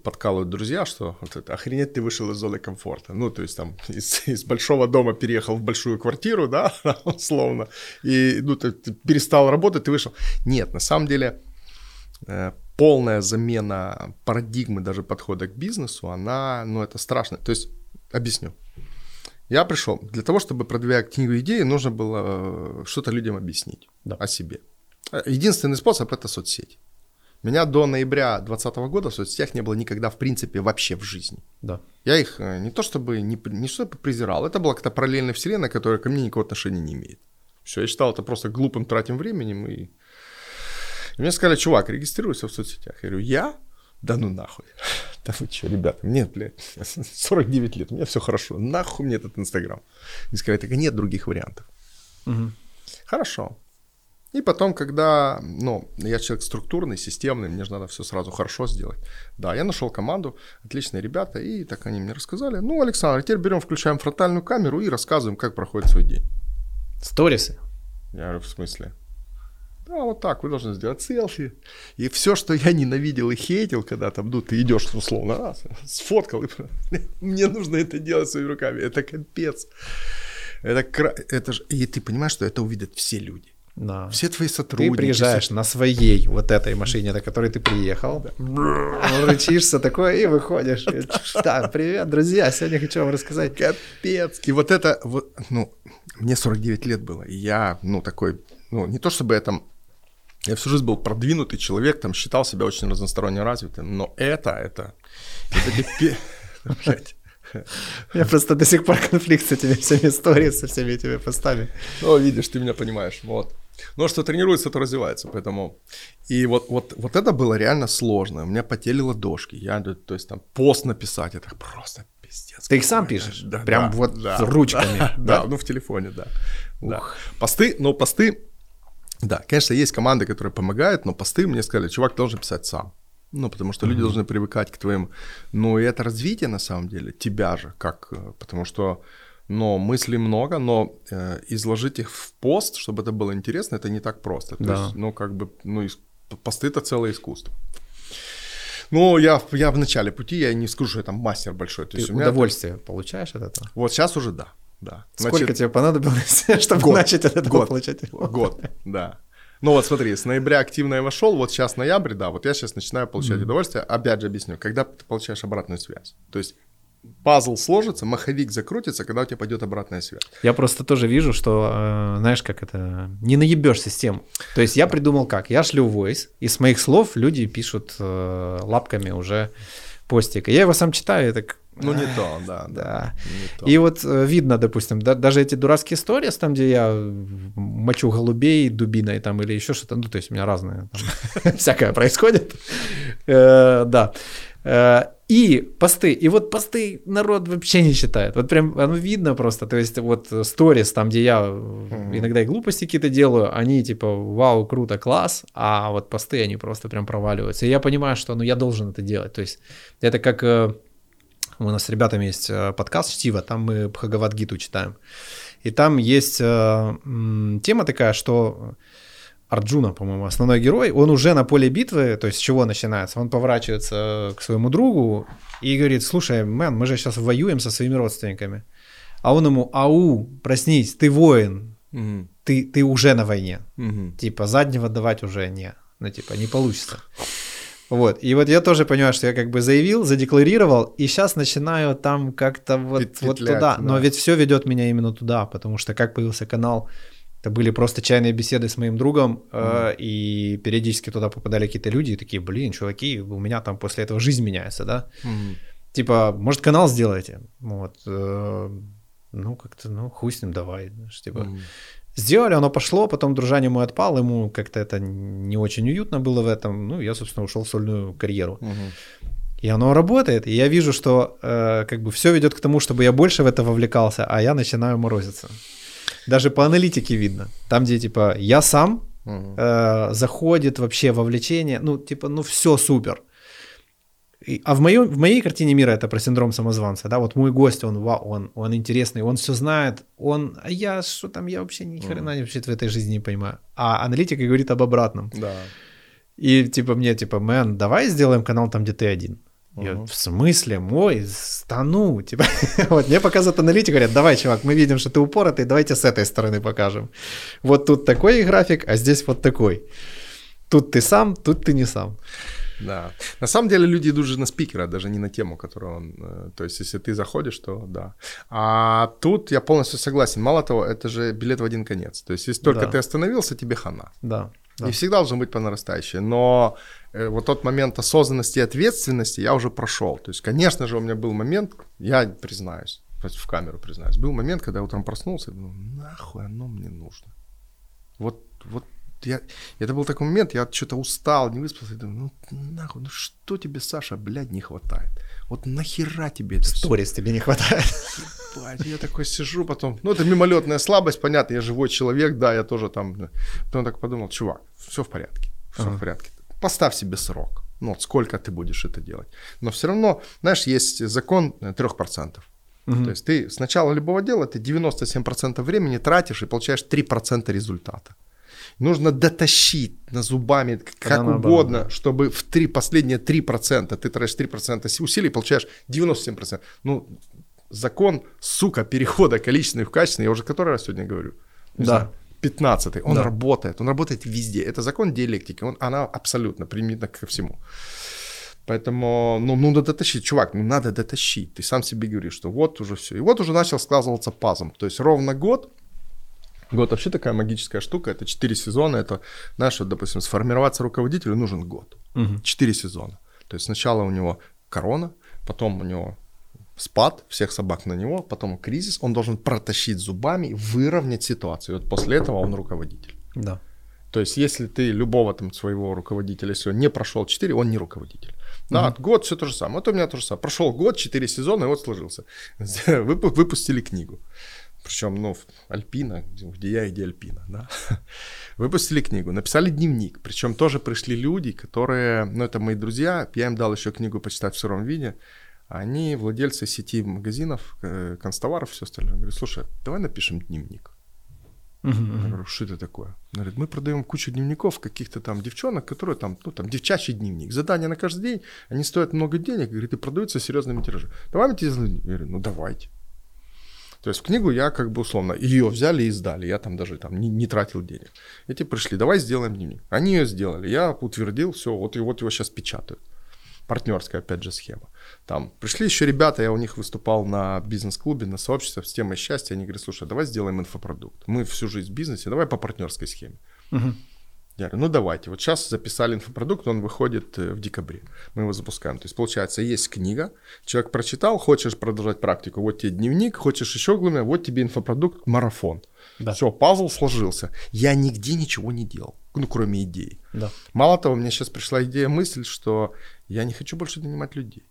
подкалывают друзья, что вот это, охренеть ты вышел из зоны комфорта. Ну, то есть там из, из большого дома переехал в большую квартиру, да, условно, и ну, ты, ты перестал работать, ты вышел. Нет, на самом деле э, полная замена парадигмы даже подхода к бизнесу, она, ну, это страшно. То есть, объясню. Я пришел, для того, чтобы продвигать книгу идеи, нужно было э, что-то людям объяснить Да. о себе. Э, Единственный способ – это соцсети. Меня до ноября 2020 года в соцсетях не было никогда, в принципе, вообще в жизни. Да. Я их э, не то чтобы не, не чтобы презирал, это была какая-то параллельная вселенная, которая ко мне никакого отношения не имеет. Все, я считал это просто глупым тратим временем. И... и мне сказали, чувак, регистрируйся в соцсетях. Я говорю, я? Да ну нахуй. Да вы что, ребята, мне, блядь, 49 лет, у меня все хорошо. Нахуй мне этот Инстаграм? И сказали, так нет других вариантов. Мгм. Хорошо. И потом, когда, ну, я человек структурный, системный, мне же надо все сразу хорошо сделать. Да, я нашел команду, отличные ребята, и так они мне рассказали. Ну, Александр, теперь берем, включаем фронтальную камеру и рассказываем, как проходит свой день. Сторисы. Я говорю, в смысле? Да, вот так, вы должны сделать селфи. И все, что я ненавидел и хейтил, когда там, ну, ты идешь, условно, раз, сфоткал, и мне нужно это делать своими руками. Это капец. Это, это же... И ты понимаешь, что это увидят все люди. Да. Все твои сотрудники. Ты приезжаешь на своей вот этой машине, на которой ты приехал, рычишься такой и выходишь. Да, привет, друзья, сегодня хочу вам рассказать. Капец. И вот это, вот, ну, мне 49 лет было, и я, ну, такой, ну, не то чтобы я там, я всю жизнь был продвинутый человек, там, считал себя очень разносторонне развитым, но это, это, меня просто до сих пор конфликт с этими всеми историями, со всеми этими постами. Ну, видишь, ты меня понимаешь, вот. Но что тренируется, то развивается, поэтому... И вот, вот, вот это было реально сложно. У меня потели ладошки. Я, то есть, там, пост написать, это просто пиздец. Ты их сам пишешь? Да, Прям да, вот да, ручками, Да, да? да, ну, в телефоне, да. да. Посты, но посты... Да, конечно, есть команды, которые помогают, но посты мне сказали, чувак должен писать сам. Ну, потому что люди должны привыкать к твоим... Ну, и это развитие, на самом деле, тебя же, как... э, Потому что, но мыслей много, но э, изложить их в пост, чтобы это было интересно, это не так просто. То Да. есть, ну, как бы, ну, ис- посты — это целое искусство. Ну, я, я в начале пути, я не скажу, что я там мастер большой. То Ты есть у меня удовольствие получаешь от этого? Вот сейчас уже да, да. Сколько Значит, тебе понадобилось, чтобы год. начать от этого Год. получать? Год, да. Ну вот смотри, с ноября активно я вошел, вот сейчас ноябрь, да, вот я сейчас начинаю получать удовольствие. Опять же объясню, когда ты получаешь обратную связь. То есть пазл сложится, маховик закрутится, когда у тебя пойдет обратная связь. Я просто тоже вижу, что, э, знаешь, как это, не наебешься с тем. То есть я придумал как? Я шлю войс, и с моих слов люди пишут э, лапками уже постик. И я его сам читаю, и так... Ну не «Ах, то, да, да. Да. не то. И вот э, видно, допустим, да- даже эти дурацкие истории, там, где я мочу голубей дубиной там или еще что-то, ну, то есть у меня разное там, всякое происходит. Э, Да. Э, И посты. И вот посты народ вообще не читает. Вот прям оно видно просто. То есть вот сторис, там, где я иногда и глупости какие-то делаю, они типа вау, круто, класс, а вот посты, они просто прям проваливаются. И я понимаю, что ну я должен это делать. То есть это как у нас с ребятами есть э, подкаст «Чтиво», там мы Бхагавадгиту читаем. И там есть э, тема такая, что Арджуна, по-моему, основной герой, он уже на поле битвы, то есть с чего начинается? Он поворачивается к своему другу и говорит, слушай, мэн, мы же сейчас воюем со своими родственниками. А он ему, ау, проснись, ты воин, Мгм, ты, ты уже на войне. мгм. Типа заднего давать уже не, ну типа не получится. Вот, и вот я тоже понимаю, что я как бы заявил, задекларировал, и сейчас начинаю там как-то вот, Пет- вот петлять, туда. Но да. ведь все ведет меня именно туда, потому что как появился канал Это были просто чайные беседы с моим другом, mm. э, и периодически туда попадали какие-то люди, и такие, блин, чуваки, у меня там после этого жизнь меняется, да? Mm. Типа, может, канал сделаете? Вот. Э, ну, как-то, ну, хуй с ним, давай. Знаешь, типа, mm. Сделали, оно пошло, потом дружане мой отпал, ему как-то это не очень уютно было в этом. Ну, я, собственно, ушел в сольную карьеру. Угу. И оно работает, и я вижу, что э, как бы все ведет к тому, чтобы я больше в это вовлекался, а я начинаю морозиться. Даже по аналитике видно. Там, где типа я сам угу. э, заходит вообще вовлечение, ну, типа, ну, все супер. А в, моем, в моей картине мира это про синдром самозванца, да, вот мой гость, он, он, он интересный, он все знает, он, а я, что там, я вообще ни хрена mm. вообще в этой жизни не понимаю. А аналитика говорит об обратном. Да. И типа мне, типа, мэн, давай сделаем канал там, где ты один. Uh-huh. Я, в смысле? Мой? Стану. Типа, вот мне показывают аналитику, говорят, давай, чувак, мы видим, что ты упоротый, давайте с этой стороны покажем. Вот тут такой график, а здесь вот такой. Тут ты сам, тут ты не сам. Да. На самом деле люди идут же на спикера, даже не на тему, которую он... Э, то есть, если ты заходишь, то да. А тут я полностью согласен. Мало того, это же билет в один конец. То есть, если только да. ты остановился, тебе хана. Да. Да. Всегда должен быть по нарастающей. Но э, вот тот момент осознанности и ответственности я уже прошел. То есть, конечно же, у меня был момент, я признаюсь, в камеру признаюсь, был момент, когда я утром проснулся и думал, нахуй оно мне нужно. Вот, вот я, это был такой момент, я что-то устал, не выспался, думаю, ну нахуй, ну что тебе, Саша, блядь, не хватает? Вот нахера тебе это Сторис все? тебе не хватает. Ебать, я такой сижу потом, ну это мимолетная слабость, понятно, я живой человек, да, я тоже там, потом так подумал, чувак, все в порядке, все ага. в порядке, поставь себе срок, ну вот сколько ты будешь это делать. Но все равно, знаешь, есть закон 3%. Угу. То есть ты с начала любого дела ты 97% времени тратишь и получаешь 3% результата. Нужно дотащить на зубами, как Она угодно, была. чтобы в три, последние 3%, ты тратишь 3% усилий, получаешь 97%. Ну, закон, сука, перехода количественный в качественный, я уже который раз сегодня говорю. Да. Знаю, 15 он да. работает, он работает везде. Это закон диалектики, он, она абсолютно применительна ко всему. Поэтому, ну, надо дотащить, чувак, ну, надо дотащить. Ты сам себе говоришь, что вот уже все. И вот уже начал складываться пазом. То есть ровно год Год вообще такая магическая штука, это 4 сезона, это, знаешь, вот, допустим, сформироваться руководителю нужен год, угу. 4 сезона. То есть сначала у него корона, потом у него спад всех собак на него, потом кризис, он должен протащить зубами, выровнять ситуацию. И вот после этого он руководитель. Да. То есть, если ты любого там своего руководителя, если он не прошел 4, он не руководитель. Да, mm год все то же самое. Вот у меня то же самое. Прошел год, 4 сезона, и вот сложился. Выпустили книгу причем, ну, Альпина, где я и где Альпина, да, выпустили книгу, написали дневник, причем тоже пришли люди, которые, ну, это мои друзья, я им дал еще книгу почитать в сыром виде, они владельцы сети магазинов, э, констоваров, все остальное. Говорю, слушай, давай напишем дневник. Uh-huh. Я говорю, что это такое? Он говорит, мы продаем кучу дневников каких-то там девчонок, которые там, ну там, девчачий дневник. Задания на каждый день, они стоят много денег, говорит, и продаются серьезными тиражами. Давай мы тебе Я говорю, ну давайте. То есть книгу я как бы условно, ее взяли и издали, я там даже там не, не тратил денег. Эти пришли, давай сделаем дневник. Они ее сделали, я утвердил, все, вот, и вот его сейчас печатают. Партнерская, опять же, схема. Там пришли еще ребята, я у них выступал на бизнес-клубе, на сообществе с темой счастья. Они говорят, слушай, давай сделаем инфопродукт. Мы всю жизнь в бизнесе, давай по партнерской схеме. Угу. Я говорю, ну давайте, вот сейчас записали инфопродукт, он выходит э, в декабре, мы его запускаем. То есть получается, есть книга, человек прочитал, хочешь продолжать практику, вот тебе дневник, хочешь еще глубже, вот тебе инфопродукт, марафон. Да. Все, пазл сложился. Я нигде ничего не делал, ну кроме идей. Да. Мало того, мне сейчас пришла идея, мысль, что я не хочу больше нанимать людей.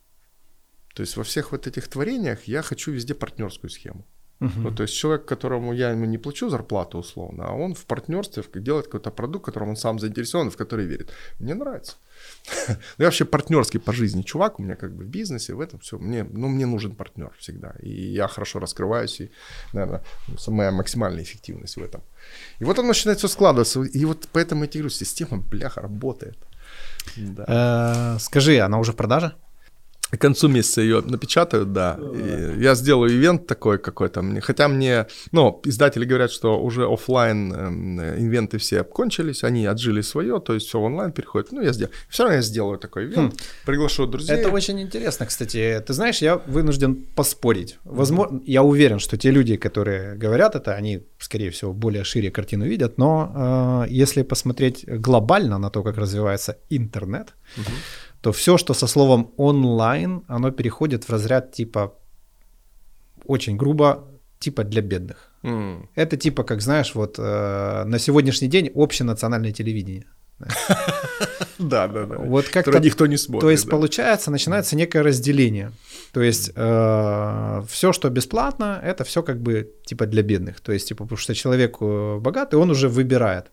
То есть во всех вот этих творениях я хочу везде партнерскую схему. Угу. Ну, то есть человек, которому я ему не плачу зарплату условно, а он в партнерстве делает какой-то продукт, которым он сам заинтересован, в который верит. Мне нравится. Ну, я вообще партнерский по жизни чувак, у меня как бы в бизнесе, в этом все. Мне, ну, мне нужен партнер всегда. И я хорошо раскрываюсь, и, наверное, самая максимальная эффективность в этом. И вот оно начинает все складываться. И вот поэтому я тебе говорю, система, бляха, работает. Да. Э, скажи, она уже в продаже? К концу месяца ее напечатают, да. И я сделаю ивент такой какой-то. Хотя мне, ну, издатели говорят, что уже офлайн э, ивенты все кончились, они отжили свое, то есть все онлайн переходит. Ну, я сделаю. Все равно я сделаю такой ивент, хм. приглашу друзей. Это очень интересно, кстати. Ты знаешь, я вынужден поспорить. Возможно, mm-hmm. я уверен, что те люди, которые говорят это, они, скорее всего, более шире картину видят, но э, если посмотреть глобально на то, как развивается интернет, mm-hmm то все, что со словом онлайн, оно переходит в разряд типа очень грубо, типа для бедных. Mm. Это типа, как знаешь, вот э, на сегодняшний день общенациональное телевидение. Да, да, да. Вот как никто не смотрит. То есть получается начинается некое разделение. То есть э, все, что бесплатно, это все как бы типа для бедных. То есть типа потому что человек э, богатый, он уже выбирает.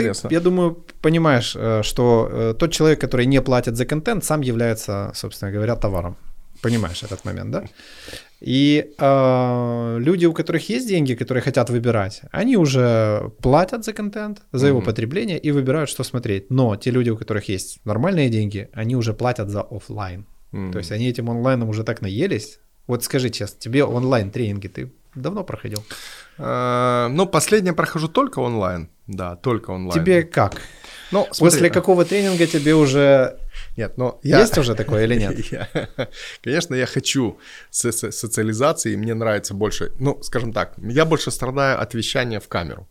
Интересно. Ты, я думаю, понимаешь, э, что э, тот человек, который не платит за контент, сам является, собственно говоря, товаром. Понимаешь этот момент, да? И э, люди, у которых есть деньги, которые хотят выбирать, они уже платят за контент, за его mm-hmm. потребление и выбирают, что смотреть. Но те люди, у которых есть нормальные деньги, они уже платят за офлайн. Mm-hmm. То есть они этим онлайном уже так наелись. Вот скажи честно, тебе онлайн тренинги ты давно проходил? Э, ну, последнее прохожу только онлайн. Да, только онлайн. Тебе как? Ну, смотри, После какого тренинга тебе уже нет, но я... Есть уже такое или нет? я... Конечно, я хочу со- социализации, и мне нравится больше, ну, скажем так, я больше страдаю от вещания в камеру.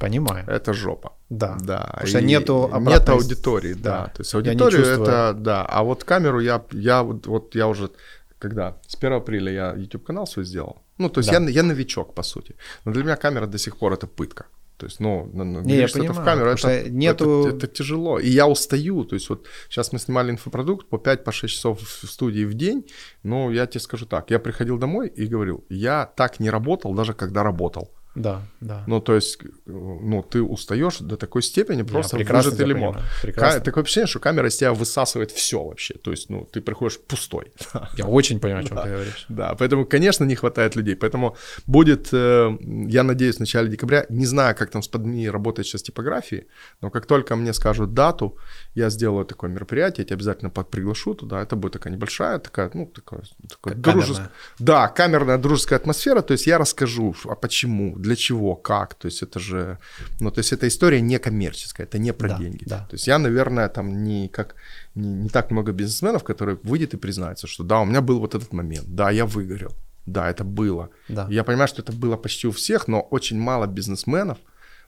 Понимаю. Это жопа. Да. Да. Потому что нету обратной... Нет аудитории, да. да. То есть аудиторию это, да. А вот камеру я, я вот, вот я уже, когда, с 1 апреля я YouTube канал свой сделал. Ну, то есть да. я, я новичок, по сути. Но для меня камера до сих пор это пытка. То есть, ну, не, я понимаю, это в камеру, это, нету... это, это тяжело. И я устаю. То есть, вот сейчас мы снимали инфопродукт по 5-6 по часов в студии в день. Но я тебе скажу так, я приходил домой и говорил, я так не работал, даже когда работал. Да, да. Ну, то есть, ну, ты устаешь до такой степени, просто выжатый лимон. Прекрасно. Такое ощущение, что камера из тебя высасывает все вообще. То есть, ну, ты приходишь пустой. Я очень понимаю, о чем ты говоришь. Да, поэтому, конечно, не хватает людей. Поэтому будет, э, я надеюсь, в начале декабря, не знаю, как там с подми работает сейчас типографии, но как только мне скажут дату, я сделаю такое мероприятие, я тебя обязательно приглашу туда. Это будет такая небольшая, такая, ну, такая, такая дружеская. Да, камерная дружеская атмосфера. То есть я расскажу, а почему, для чего, как. То есть это же, ну, то есть эта история не коммерческая, это не про да, деньги. Да. То есть я, наверное, там не как не, не так много бизнесменов, которые выйдет и признаются, что да, у меня был вот этот момент, да, я выгорел, да, это было. Да. Я понимаю, что это было почти у всех, но очень мало бизнесменов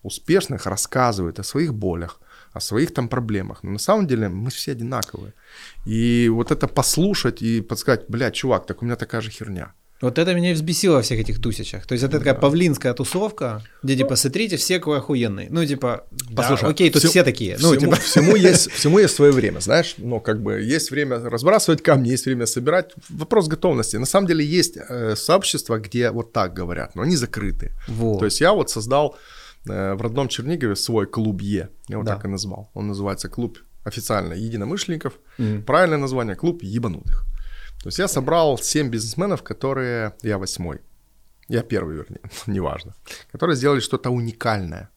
успешных рассказывают о своих болях, о своих там проблемах. Но на самом деле мы все одинаковые. И вот это послушать и подсказать, блядь, чувак, так у меня такая же херня. Вот это меня взбесило во всех этих тусичах. То есть это такая да. павлинская тусовка, где типа смотрите, все какой охуенный. Ну типа, послушай, да, окей, тут все, все такие. Ну всему, типа всему есть всему есть свое время, знаешь. Ну как бы есть время разбрасывать камни, есть время собирать. Вопрос готовности. На самом деле есть э, сообщества, где вот так говорят, но они закрыты. Вот. То есть я вот создал э, в родном Чернигове свой клуб Е, я его да. так и назвал. Он называется клуб официально единомышленников. Mm. Правильное название клуб ебанутых. То есть я собрал 7 бизнесменов, которые... Я восьмой. Я первый, вернее, неважно. Которые сделали что-то уникальное.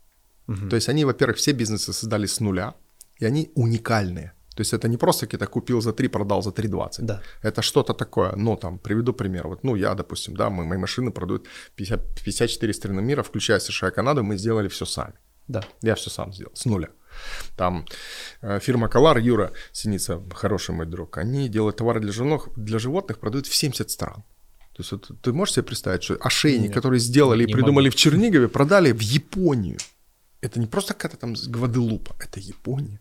Угу. То есть они, во-первых, все бизнесы создали с нуля, и они уникальные. То есть это не просто какие-то купил за 3, продал за 3,20. Да. Это что-то такое. Ну, там, приведу пример. Вот, ну, я, допустим, да, мы, мои машины продают 50, 54 страны мира, включая США и Канаду, мы сделали все сами. Да. Я все сам сделал, с нуля. Там э, фирма Колар, Юра Синица, хороший мой друг, они делают товары для, женов, для животных, продают в 70 стран. То есть вот ты можешь себе представить, что ошейник, Нет, который сделали и придумали могу. в Чернигове, продали в Японию. Это не просто какая-то там Гваделупа, это Япония.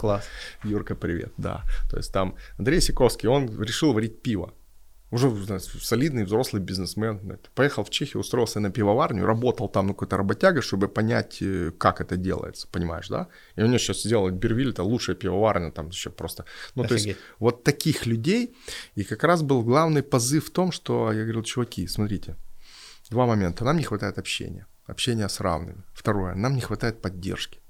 Класс. Юрка, привет, да. То есть там Андрей Сиковский, он решил варить пиво. Уже солидный взрослый бизнесмен. Поехал в Чехию, устроился на пивоварню, работал там на какой-то работяга, чтобы понять, э, как это делается, понимаешь, да? И у него сейчас сделать Бервиль, это лучшая пивоварня, там еще просто... Ну, Офигеть. то есть вот таких людей, и как раз был главный позыв в том, что я говорил, чуваки, смотрите, два момента. Нам не хватает общения, общения с равными. Второе, нам не хватает поддержки.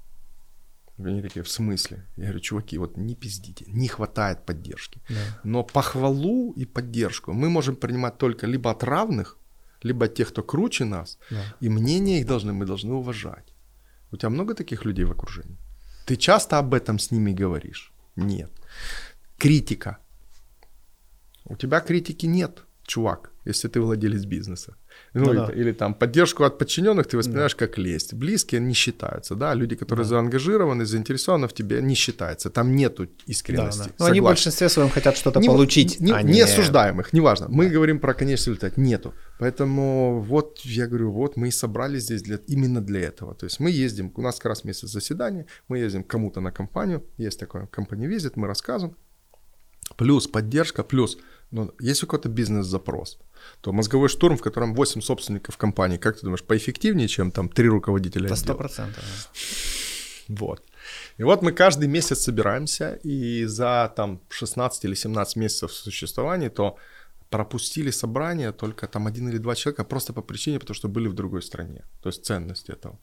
Они такие, в смысле? Я говорю, чуваки, вот не пиздите, не хватает поддержки. Да. Но похвалу и поддержку мы можем принимать только либо от равных, либо от тех, кто круче нас, да. и мнение их должны, мы должны уважать. У тебя много таких людей в окружении? Ты часто об этом с ними говоришь? Нет. Критика. У тебя критики нет, чувак, если ты владелец бизнеса. Ну, Ну или, да. или там поддержку от подчиненных ты воспринимаешь как лесть. Близкие не считаются, да, люди, которые заангажированы, заинтересованы в тебе, не считаются. Там нету Да, искренности. да. Но они в большинстве своем хотят что-то Не- получить, Не, а не осуждаем их, неважно. Мы говорим про конечный результат. Нету. Поэтому вот я говорю, вот мы и собрались здесь для, именно для этого. То есть мы ездим, у нас как раз месяц заседания, мы ездим кому-то на компанию, есть такое компания визит, мы рассказываем. Плюс поддержка, плюс, ну, у кого-то бизнес-запрос, то мозговой штурм, в котором 8 собственников компании, как ты думаешь, поэффективнее, чем там 3 руководителя отдела? процентов. Вот. И вот мы каждый месяц собираемся, и за там 16 или 17 месяцев существования, то пропустили собрание только там один или два человека просто по причине, потому что были в другой стране. То есть ценность этого.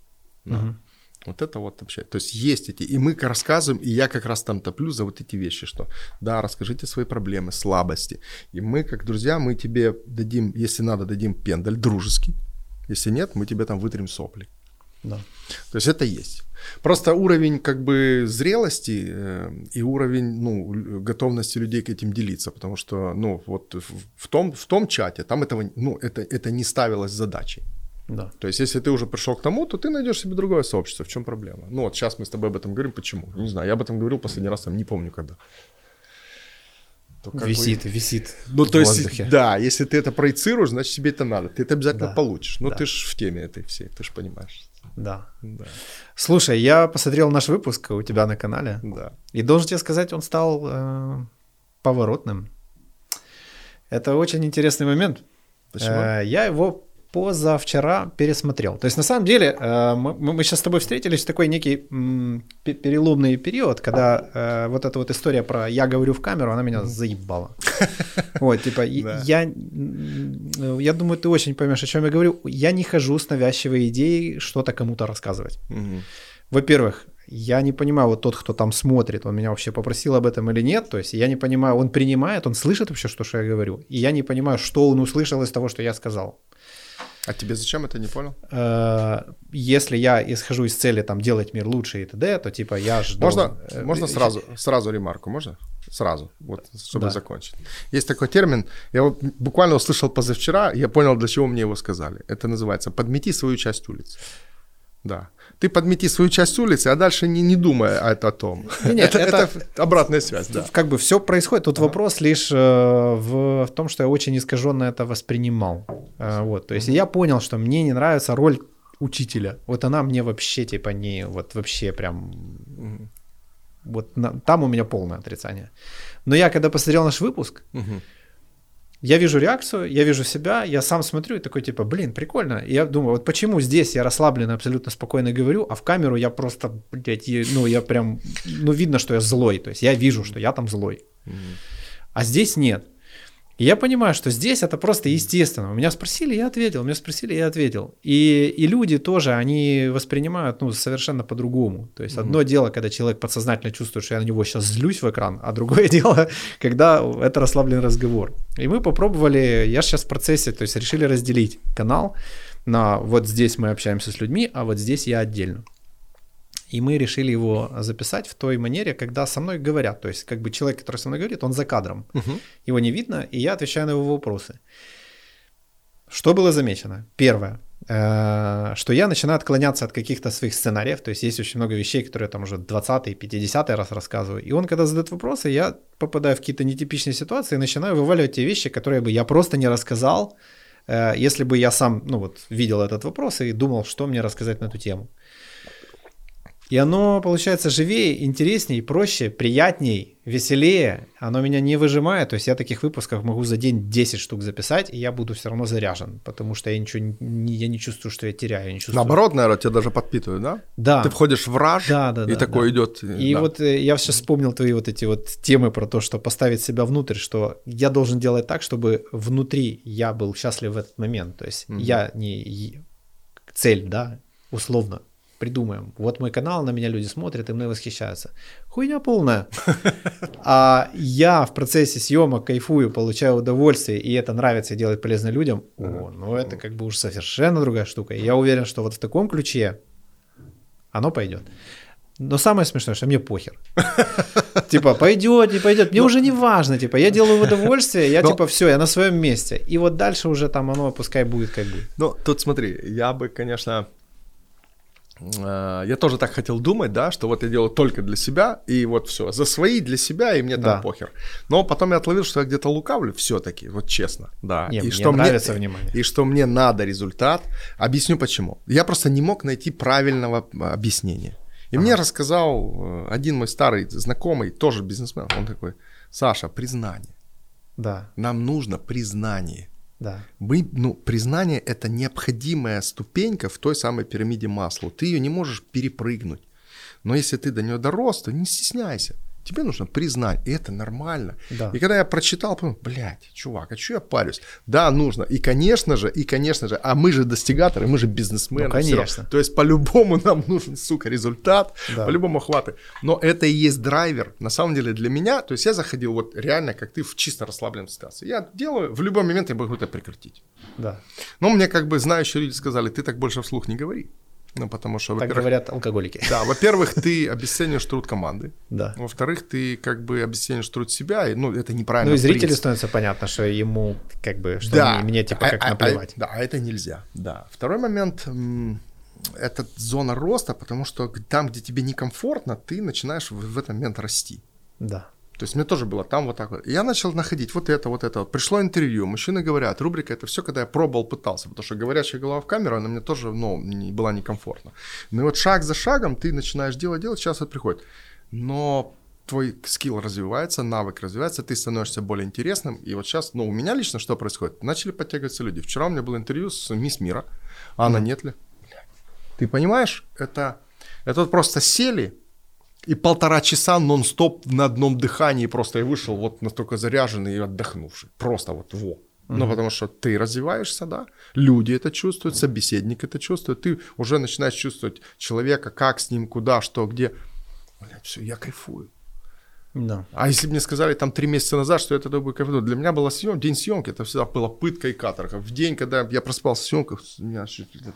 Да. Мгм. Вот это вот вообще. То есть есть эти, и мы рассказываем, и я как раз там топлю за вот эти вещи, что да, расскажите свои проблемы, слабости. И мы, как друзья, мы тебе дадим, если надо, дадим пендаль дружеский. Если нет, мы тебе там вытрем сопли. Да. То есть это есть. Просто уровень как бы зрелости э, и уровень ну, готовности людей к этим делиться, потому что ну вот в, в том в том чате там этого ну это это не ставилось задачей. Да. То есть если ты уже пришел к тому, то ты найдешь себе другое сообщество. В чем проблема? Ну вот сейчас мы с тобой об этом говорим. Почему? Не знаю. Я об этом говорил последний раз, там не помню когда. То как бы- висит, висит ну, то есть, да, если ты это проецируешь, значит, тебе это надо. Ты это обязательно Да, получишь. Ну, да. ты же в теме этой всей, ты же понимаешь. Да. Да, Слушай, я посмотрел наш выпуск у тебя на канале, да. и должен тебе сказать, он стал э, поворотным. Это очень интересный момент. Почему? Э, я его позавчера пересмотрел. То есть, на самом деле, э, мы, мы сейчас с тобой встретились в такой некий переломный период, когда э, вот эта вот история про «я говорю в камеру», она меня заебала. Вот, типа, я, я думаю, ты очень поймешь, о чем я говорю. Я не хожу с навязчивой идеей что-то кому-то рассказывать. Во-первых, я не понимаю, вот тот, кто там смотрит, он меня вообще попросил об этом или нет. То есть я не понимаю, он принимает, он слышит вообще, что, что я говорю. И я не понимаю, что он услышал из того, что я сказал. А тебе зачем это не понял? Э, Если я исхожу из цели там делать мир лучше и т.д., то типа я жду... Можно, можно сразу, сразу ремарку, можно? Сразу, вот, чтобы Да. закончить. Есть такой термин, я вот буквально услышал позавчера, я понял, для чего мне его сказали. Это называется «подмети свою часть улицы». Да. Ты подмети свою часть улицы, а дальше не, не думай о, о том. Не-не, это, это- это обратная связь, да. Как бы все происходит. Тут вопрос лишь э, в, в том, что я очень искаженно это воспринимал. Э, вот, то есть я понял, что мне не нравится роль учителя. Вот она мне вообще типа не, вот вообще прям, вот на- там у меня полное отрицание. Но я когда посмотрел наш выпуск, Мгм. Я вижу реакцию, я вижу себя, я сам смотрю и такой типа, блин, прикольно. И я думаю, вот почему здесь я расслабленно, абсолютно спокойно говорю, а в камеру я просто, блядь, ну я прям, ну видно, что я злой, то есть я вижу, что я там злой. А здесь нет. И я понимаю, что здесь это просто естественно. У меня спросили, я ответил. Меня спросили, я ответил. И, и люди тоже, они воспринимают ну, совершенно по-другому. То есть одно дело, когда человек подсознательно чувствует, что я на него сейчас злюсь в экран, а другое дело, когда это расслабленный разговор. И мы попробовали, я сейчас в процессе, то есть решили разделить канал на вот здесь мы общаемся с людьми, а вот здесь я отдельно. И мы решили его записать в той манере, когда со мной говорят. То есть, как бы человек, который со мной говорит, он за кадром. Мгм. Его не видно, и я отвечаю на его вопросы. Что было замечено? Первое, э, что я начинаю отклоняться от каких-то своих сценариев, то есть есть очень много вещей, которые я там уже 20-й, 50-й раз рассказываю, и он, когда задает вопросы, я попадаю в какие-то нетипичные ситуации и начинаю вываливать те вещи, которые бы я просто не рассказал, э, если бы я сам, ну вот, видел этот вопрос и думал, что мне рассказать на эту тему. И оно получается живее, интересней, проще, приятней, веселее. Оно меня не выжимает. То есть я таких выпусков могу за день 10 штук записать, и я буду все равно заряжен, потому что я ничего не, я не чувствую, что я теряю. Я не чувствую. Наоборот, наверное, тебя даже подпитывают, да? Да. Ты входишь в раж, Да, да, и да, такой да. идет. И да. вот э, я сейчас вспомнил твои вот эти вот темы про то, что поставить себя внутрь, что я должен делать так, чтобы внутри я был счастлив в этот момент. То есть Мгм. я не цель, да, условно придумаем. Вот мой канал, на меня люди смотрят и мной восхищаются. Хуйня полная. А я в процессе съемок кайфую, получаю удовольствие, и это нравится и делает полезно людям. О, ну это как бы уж совершенно другая штука. И я уверен, что вот в таком ключе оно пойдет. Но самое смешное, что мне похер. Типа, пойдет, не пойдет. Мне уже не важно, типа, я делаю в удовольствие, я типа, все, я на своем месте. И вот дальше уже там оно пускай будет как будет. Ну, тут смотри, я бы, конечно, я тоже так хотел думать, да, что вот я делаю только для себя, и вот все, за свои для себя, и мне там Да. похер. Но потом я отловил, что я где-то лукавлю все-таки, вот честно, да. Не, и мне что нравится внимание. И что мне надо результат. Объясню почему. Я просто не мог найти правильного объяснения. И мне рассказал э, один мой старый знакомый, тоже бизнесмен, он такой, Саша, признание. Да, Нам нужно признание. Да. Мы, ну, признание – это необходимая ступенька в той самой пирамиде масла. Ты ее не можешь перепрыгнуть. Но если ты до нее дорос, то не стесняйся. Тебе нужно признать, и это нормально. Да. И когда я прочитал, подумал, блядь, чувак, а что я парюсь? Да, нужно. И, конечно же, и, конечно же, а мы же достигаторы, мы же бизнесмены. Ну, конечно. То есть, по-любому нам нужен, сука, результат, Да. по-любому хваты. Но это и есть драйвер, на самом деле, для меня. То есть, я заходил вот реально, как ты, в чисто расслабленной ситуации. Я делаю, в любой момент я могу это прекратить. Да. Но мне как бы знающие люди сказали, ты так больше вслух не говори. Ну, потому что, Так говорят алкоголики. да, во-первых, ты обесцениваешь труд команды. Да. Во-вторых, ты как бы обесценишь труд себя, и, ну, это неправильно. Ну и зрителю становится понятно, что ему как бы, что Да. мне, мне, типа А- как а- а- наплевать. да, а это нельзя, да. Второй момент, это зона роста, потому что там, где тебе некомфортно, ты начинаешь в, в этот момент расти. Да. То есть мне тоже было там вот так вот. И я начал находить вот это, вот это. Вот. Пришло интервью, мужчины говорят, рубрика это все, когда я пробовал, пытался, потому что говорящая голова в камеру, она мне тоже, ну, не, была некомфортна. Ну и вот шаг за шагом ты начинаешь делать, делать, сейчас это приходит. Но твой скилл развивается, навык развивается, ты становишься более интересным. И вот сейчас, ну, у меня лично что происходит? Начали подтягиваться люди. Вчера у меня было интервью с мисс Мира, Анна Нетли. Ты понимаешь, это, это вот просто сели, и полтора часа нон-стоп на одном дыхании просто я вышел вот настолько заряженный и отдохнувший. Просто вот во. Ну, потому что ты развиваешься, да, люди это чувствуют, собеседник это чувствует, ты уже начинаешь чувствовать человека, как с ним, куда, что, где. Блядь, все, я кайфую. Да. А если бы мне сказали там три месяца назад, что тогда бы кайфанул, для меня была съем, день съемки, это всегда была пытка и каторга. В день, когда я проспал в съемках, у меня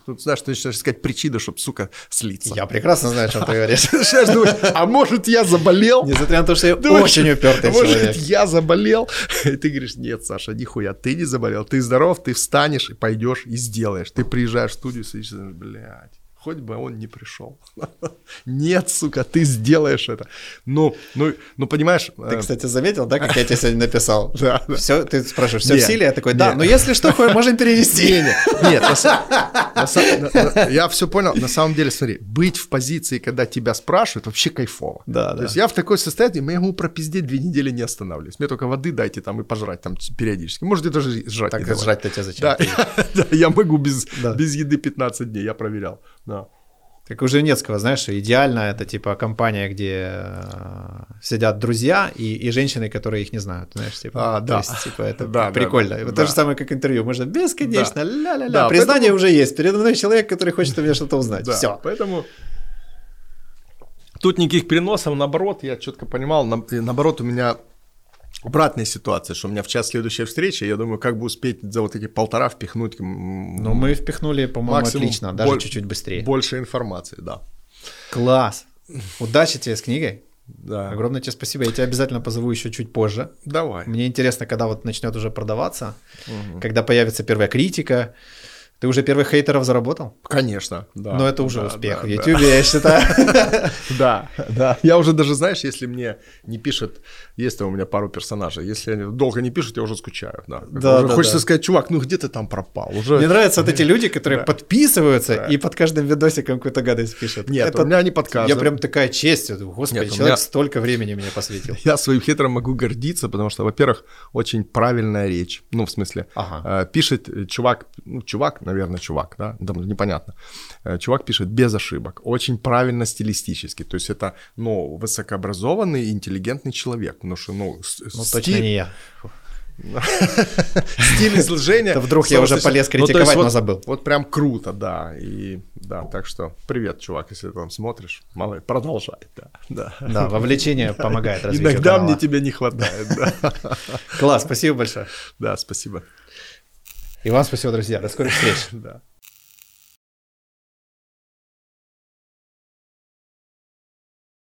тут, знаешь, ты начинаешь искать причины, чтобы, сука, слиться. Я прекрасно знаю, о чем ты говоришь. А может я заболел? Несмотря на то, что я очень упертый может, человек. я заболел? И ты говоришь, нет, Саша, нихуя, ты не заболел, ты здоров, ты встанешь и пойдешь и сделаешь. Ты приезжаешь в студию, думаешь, блядь, хоть бы он не пришел. Нет, сука, ты сделаешь это. Ну, ну, ну понимаешь... Ты, э, кстати, заметил, да, как я тебе сегодня написал? Да. Все, ты спрашиваешь, все в силе? Я такой, да, но если что, можем не, нет, я все понял. На самом деле, смотри, быть в позиции, когда тебя спрашивают, вообще кайфово. Да, То да. есть я в такой состоянии, я могу пропиздеть две недели не останавливаюсь. Мне только воды дайте там и пожрать там периодически. Можете даже жрать. Так жрать-то тебе зачем? Да, я могу без еды 15 дней, я проверял. Да. Как у Женецкого, знаешь, идеально это типа компания, где э, сидят друзья и, и женщины, которые их не знают, знаешь, типа. А, то да. есть, типа, это Да, да, прикольно. да, вот да. то же самое, как интервью. Можно бесконечно, ля-ля-ля. Да, Признание поэтому- уже есть. Передо мной человек, который хочет у меня что-то узнать. Да, Все. Поэтому тут никаких переносов, наоборот, я четко понимал, на- наоборот, у меня обратная ситуация, что у меня в час следующая встреча, я думаю, как бы успеть за вот эти полтора впихнуть Но мы впихнули, по-моему, отлично, даже боль- чуть-чуть быстрее. больше информации, да. Класс. Удачи тебе с книгой. Да. Огромное тебе спасибо. Я тебя обязательно позову еще чуть позже. Давай. Мне интересно, когда вот начнет уже продаваться, когда появится первая критика. Ты уже первых хейтеров заработал? Конечно, да. Но это уже Да, успех да, в да. YouTube, я считаю. Да, да. Я уже даже, знаешь, если мне не пишет, есть у меня пару персонажей, если они долго не пишут, я уже скучаю. Да, Да, да, хочется да. сказать, чувак, ну где ты там пропал? Уже... Мне нравятся вот эти люди, которые Да. подписываются Да. и под каждым видосиком какую-то гадость пишут. Нет, у меня не под. Я прям такая честь. Господи, человек столько времени мне посвятил. Я своим хитром могу гордиться, потому что, во-первых, очень правильная речь. Ну, в смысле, э, пишет э, чувак, ну, чувак, наверное, чувак, да, да, непонятно. Э, Чувак пишет без ошибок, очень правильно стилистически. То есть это, ну, высокообразованный, интеллигентный человек. Потому что, ну, Ну, стиль- точно не я. стиль изложения. Да вдруг я уже полез Ну, критиковать, но забыл. Вот прям круто, да. И да, так что привет, чувак, если ты там смотришь. Мало, продолжай, да. да. Да, вовлечение помогает развитию Иногда мне тебя не хватает, да. Класс, спасибо большое. Да, спасибо. И вам спасибо, друзья. До скорых встреч. Да.